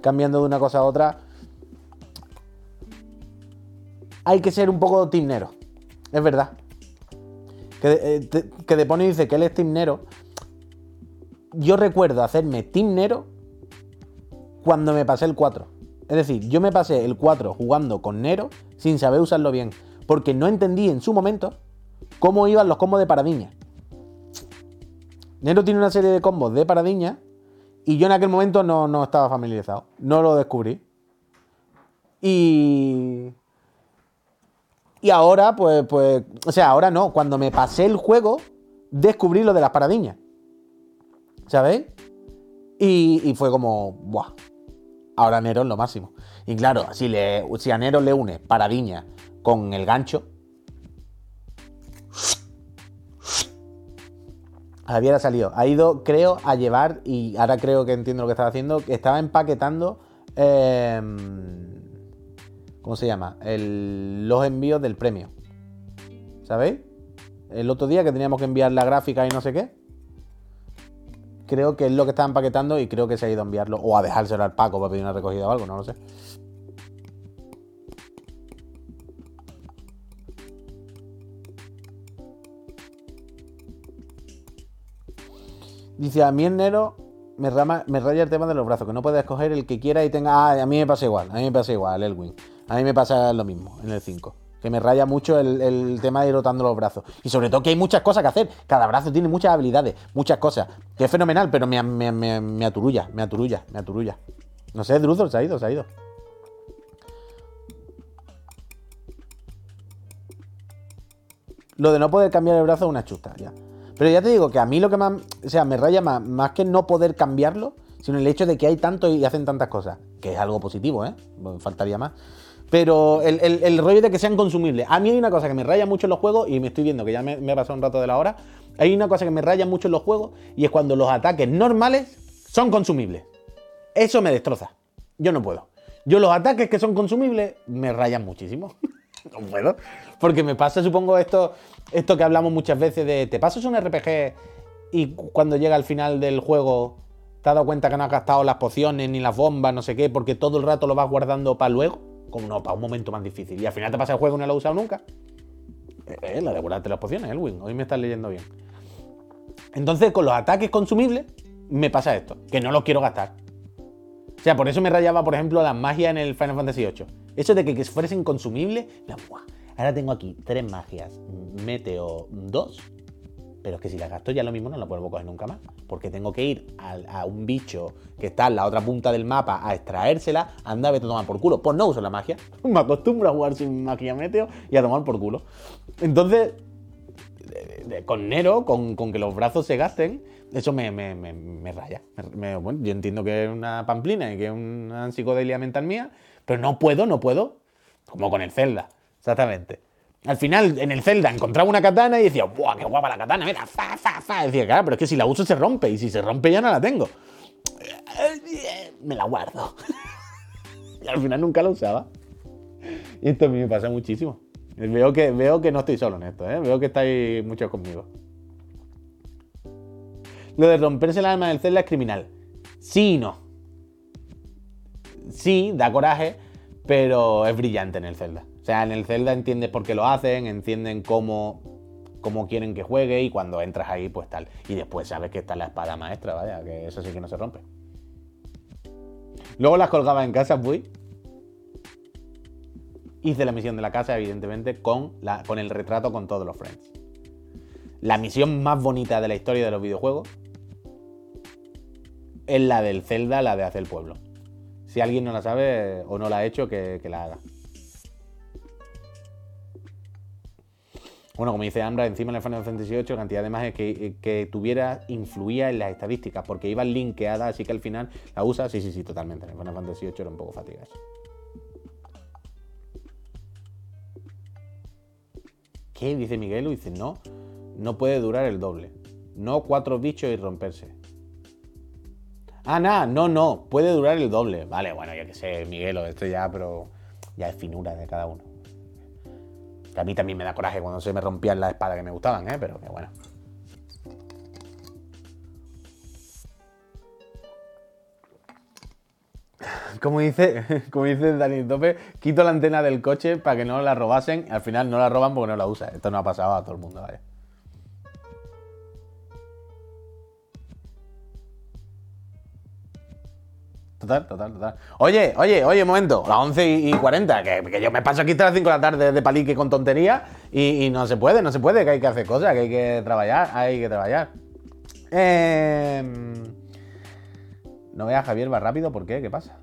A: cambiando de una cosa a otra. Hay que ser un poco timnero. Es verdad. Que, eh, que de dice que él es timnero. Yo recuerdo hacerme timnero cuando me pasé el 4. Es decir, yo me pasé el 4 jugando con Nero sin saber usarlo bien. Porque no entendí en su momento cómo iban los combos de paradiña. Nero tiene una serie de combos de paradiña y yo en aquel momento no, estaba familiarizado. No lo descubrí. Y. Y ahora, pues, pues. O sea, ahora no. Cuando me pasé el juego, descubrí lo de las paradiñas. ¿Sabéis? Y, y fue como. ¡Buah! Ahora Nero es lo máximo. Y claro, si, le, si a Nero le une paradiña con el gancho, Había salido. Ha ido, creo, a llevar, y ahora creo que entiendo lo que estaba haciendo, que estaba empaquetando. Em, ¿Cómo se llama? los envíos del premio. ¿Sabéis? El otro día que teníamos que enviar la gráfica y no sé qué. Creo que es lo que estaba empaquetando y creo que se ha ido a enviarlo o a dejárselo al Paco para pedir una recogida o algo, no lo sé. Dice, a mí en Nero me, me raya el tema de los brazos, que no puedes escoger el que quiera y tenga... Ah, a mí me pasa igual, a mí me pasa igual, el Elwin. A mí me pasa lo mismo en el 5. Que me raya mucho el, tema de ir rotando los brazos. Y sobre todo que hay muchas cosas que hacer. Cada brazo tiene muchas habilidades, muchas cosas. Que es fenomenal, pero me, aturulla, me aturulla, me aturulla. No sé, Druzor se ha ido, se ha ido. Lo de no poder cambiar el brazo es una chusta, ya. Pero ya te digo que a mí lo que más, o sea, me raya más, más que no poder cambiarlo, sino el hecho de que hay tanto y hacen tantas cosas, que es algo positivo, ¿eh? faltaría más. Pero el, rollo de que sean consumibles. A mí hay una cosa que me raya mucho en los juegos, y me estoy viendo que ya me, me ha pasado un rato de la hora. Hay una cosa que me raya mucho en los juegos, y es cuando los ataques normales son consumibles. Eso me destroza. Yo no puedo. Yo los ataques que son consumibles me rayan muchísimo. *laughs* no puedo. Porque me pasa, supongo, esto, esto que hablamos muchas veces de, te pasas un RPG y cuando llega al final del juego te has dado cuenta que no has gastado las pociones ni las bombas, no sé qué, porque todo el rato lo vas guardando para luego, como no, para un momento más difícil. Y al final te pasa el juego y no lo has usado nunca. Eh, eh, la de guardarte las pociones, Elwin. Hoy me estás leyendo bien. Entonces, con los ataques consumibles, me pasa esto, que no los quiero gastar. O sea, por eso me rayaba, por ejemplo, las magias en el Final Fantasy VIII. Eso de que, que fuesen consumibles, ahora tengo aquí tres magias, Meteo 2, pero es que si las gasto ya lo mismo no la puedo coger nunca más, porque tengo que ir a, un bicho que está en la otra punta del mapa a extraérsela, anda, vete a tomar por culo. Pues no uso la magia, *laughs* me acostumbro a jugar sin magia Meteo y a tomar por culo. Entonces, con Nero, con, que los brazos se gasten, eso me, raya. yo entiendo que es una pamplina y que es una psicodelia mental mía, pero no puedo, no puedo. Como con el Zelda, exactamente. Al final, en el Zelda encontraba una katana y decía, ¡buah, qué guapa la katana! Mira, fa, fa, fa. Decía, claro, pero es que si la uso se rompe y si se rompe ya no la tengo. Me la guardo. *laughs* y al final nunca la usaba. Y esto a mí me pasa muchísimo. Veo que, veo que no estoy solo en esto, ¿eh? veo que estáis muchos conmigo. Lo de romperse el alma del Zelda es criminal. Sí y no. Sí, da coraje, pero es brillante en el Zelda. O sea, en el Zelda entiendes por qué lo hacen, entienden cómo, cómo quieren que juegue y cuando entras ahí, pues tal. Y después sabes que está la espada maestra, vaya, que eso sí que no se rompe. Luego las colgaba en casa, fui hice la misión de la casa, evidentemente, con, la, con el retrato con todos los friends. La misión más bonita de la historia de los videojuegos es la del Zelda, la de hacer el pueblo. Si alguien no la sabe o no la ha hecho, que, la haga. Bueno, como dice Ambra, encima en el Final Fantasy VIII, cantidad de magia que, que, tuviera influía en las estadísticas, porque iban linkeadas, así que al final la usa. Sí, sí, sí, totalmente. En el Final Fantasy VIII era un poco fatigoso. ¿Qué? Dice Miguel, dice, no, no puede durar el doble. No cuatro bichos y romperse. Ah, nada, no, no, puede durar el doble. Vale, bueno, ya que sé, Miguelo, esto ya, pero ya es finura de cada uno. Que a mí también me da coraje cuando se me rompían las espadas que me gustaban, ¿eh? Pero que bueno. como dice, como dice Dani Tope, quito la antena del coche para que no la robasen. Al final no la roban porque no la usa. Esto no ha pasado a todo el mundo, ¿vale? Total, total, total. Oye, oye, oye, un momento, las 11 y 40, que, yo me paso aquí hasta las 5 de la tarde de palique con tontería y, no se puede, no se puede, que hay que hacer cosas, que hay que trabajar, hay que trabajar. Em, no veas Javier va rápido, ¿por qué? ¿Qué pasa?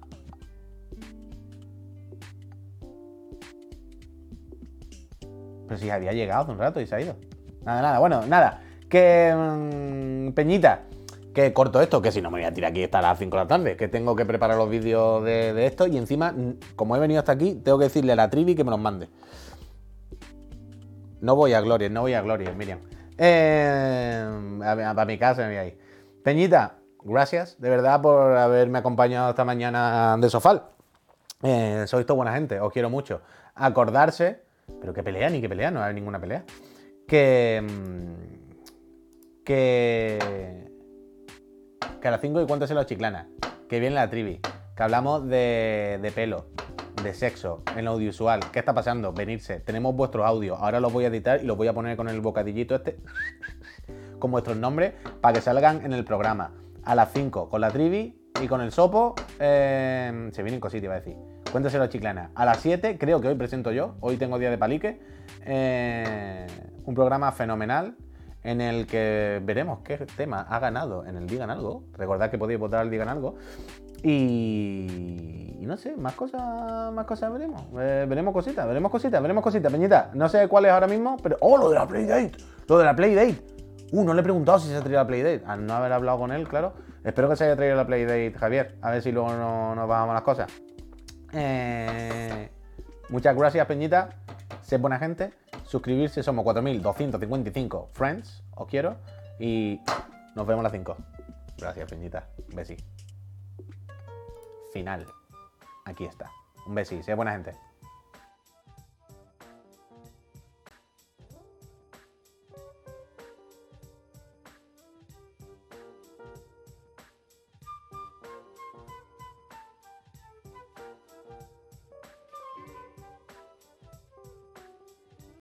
A: Pero si había llegado hace un rato y se ha ido. Nada, nada, bueno, nada. Que. Mm, Peñita, que corto esto, que si no me voy a tirar aquí hasta las 5 de la tarde, que tengo que preparar los vídeos de, esto y encima, como he venido hasta aquí, tengo que decirle a la trivi que me los mande. No voy a Gloria, no voy a Gloria, Miriam. Eh, a, mi casa me voy ahí. Peñita, gracias de verdad por haberme acompañado esta mañana de Sofal. Eh, sois toda buena gente, os quiero mucho. Acordarse pero que pelea, ni que pelea, no hay ninguna pelea. Que. Mm, que. Que a las 5 y cuánto se la chiclana. Que viene la trivi. Que hablamos de, pelo, de sexo, en audiovisual. ¿Qué está pasando? Venirse. Tenemos vuestros audios. Ahora los voy a editar y los voy a poner con el bocadillito este. *laughs* Con vuestros nombres para que salgan en el programa. A las 5 con la trivi y con el sopo. Eh, se vienen cositas, iba a decir. Cuéntese la chiclana. A las 7, creo que hoy presento yo, hoy tengo día de palique, eh, un programa fenomenal en el que veremos qué tema ha ganado en el Digan Algo. Recordad que podéis votar al Digan Algo. Y, no sé, más cosas, más cosas veremos. Eh, veremos cositas, veremos cositas, veremos cositas. Peñita, no sé cuál es ahora mismo, pero. ¡Oh, lo de la Playdate! Lo de la Playdate. Uh, no le he preguntado si se ha traído la Playdate. Al no haber hablado con él, claro. Espero que se haya traído la Playdate, Javier. A ver si luego no, nos bajamos las cosas. Eh, muchas gracias, Peñita. Sé buena gente. Suscribirse, somos 4.255 friends. Os quiero. Y nos vemos a las 5. Gracias, Peñita. Un besi. Final. Aquí está. Un besi. Sé buena gente.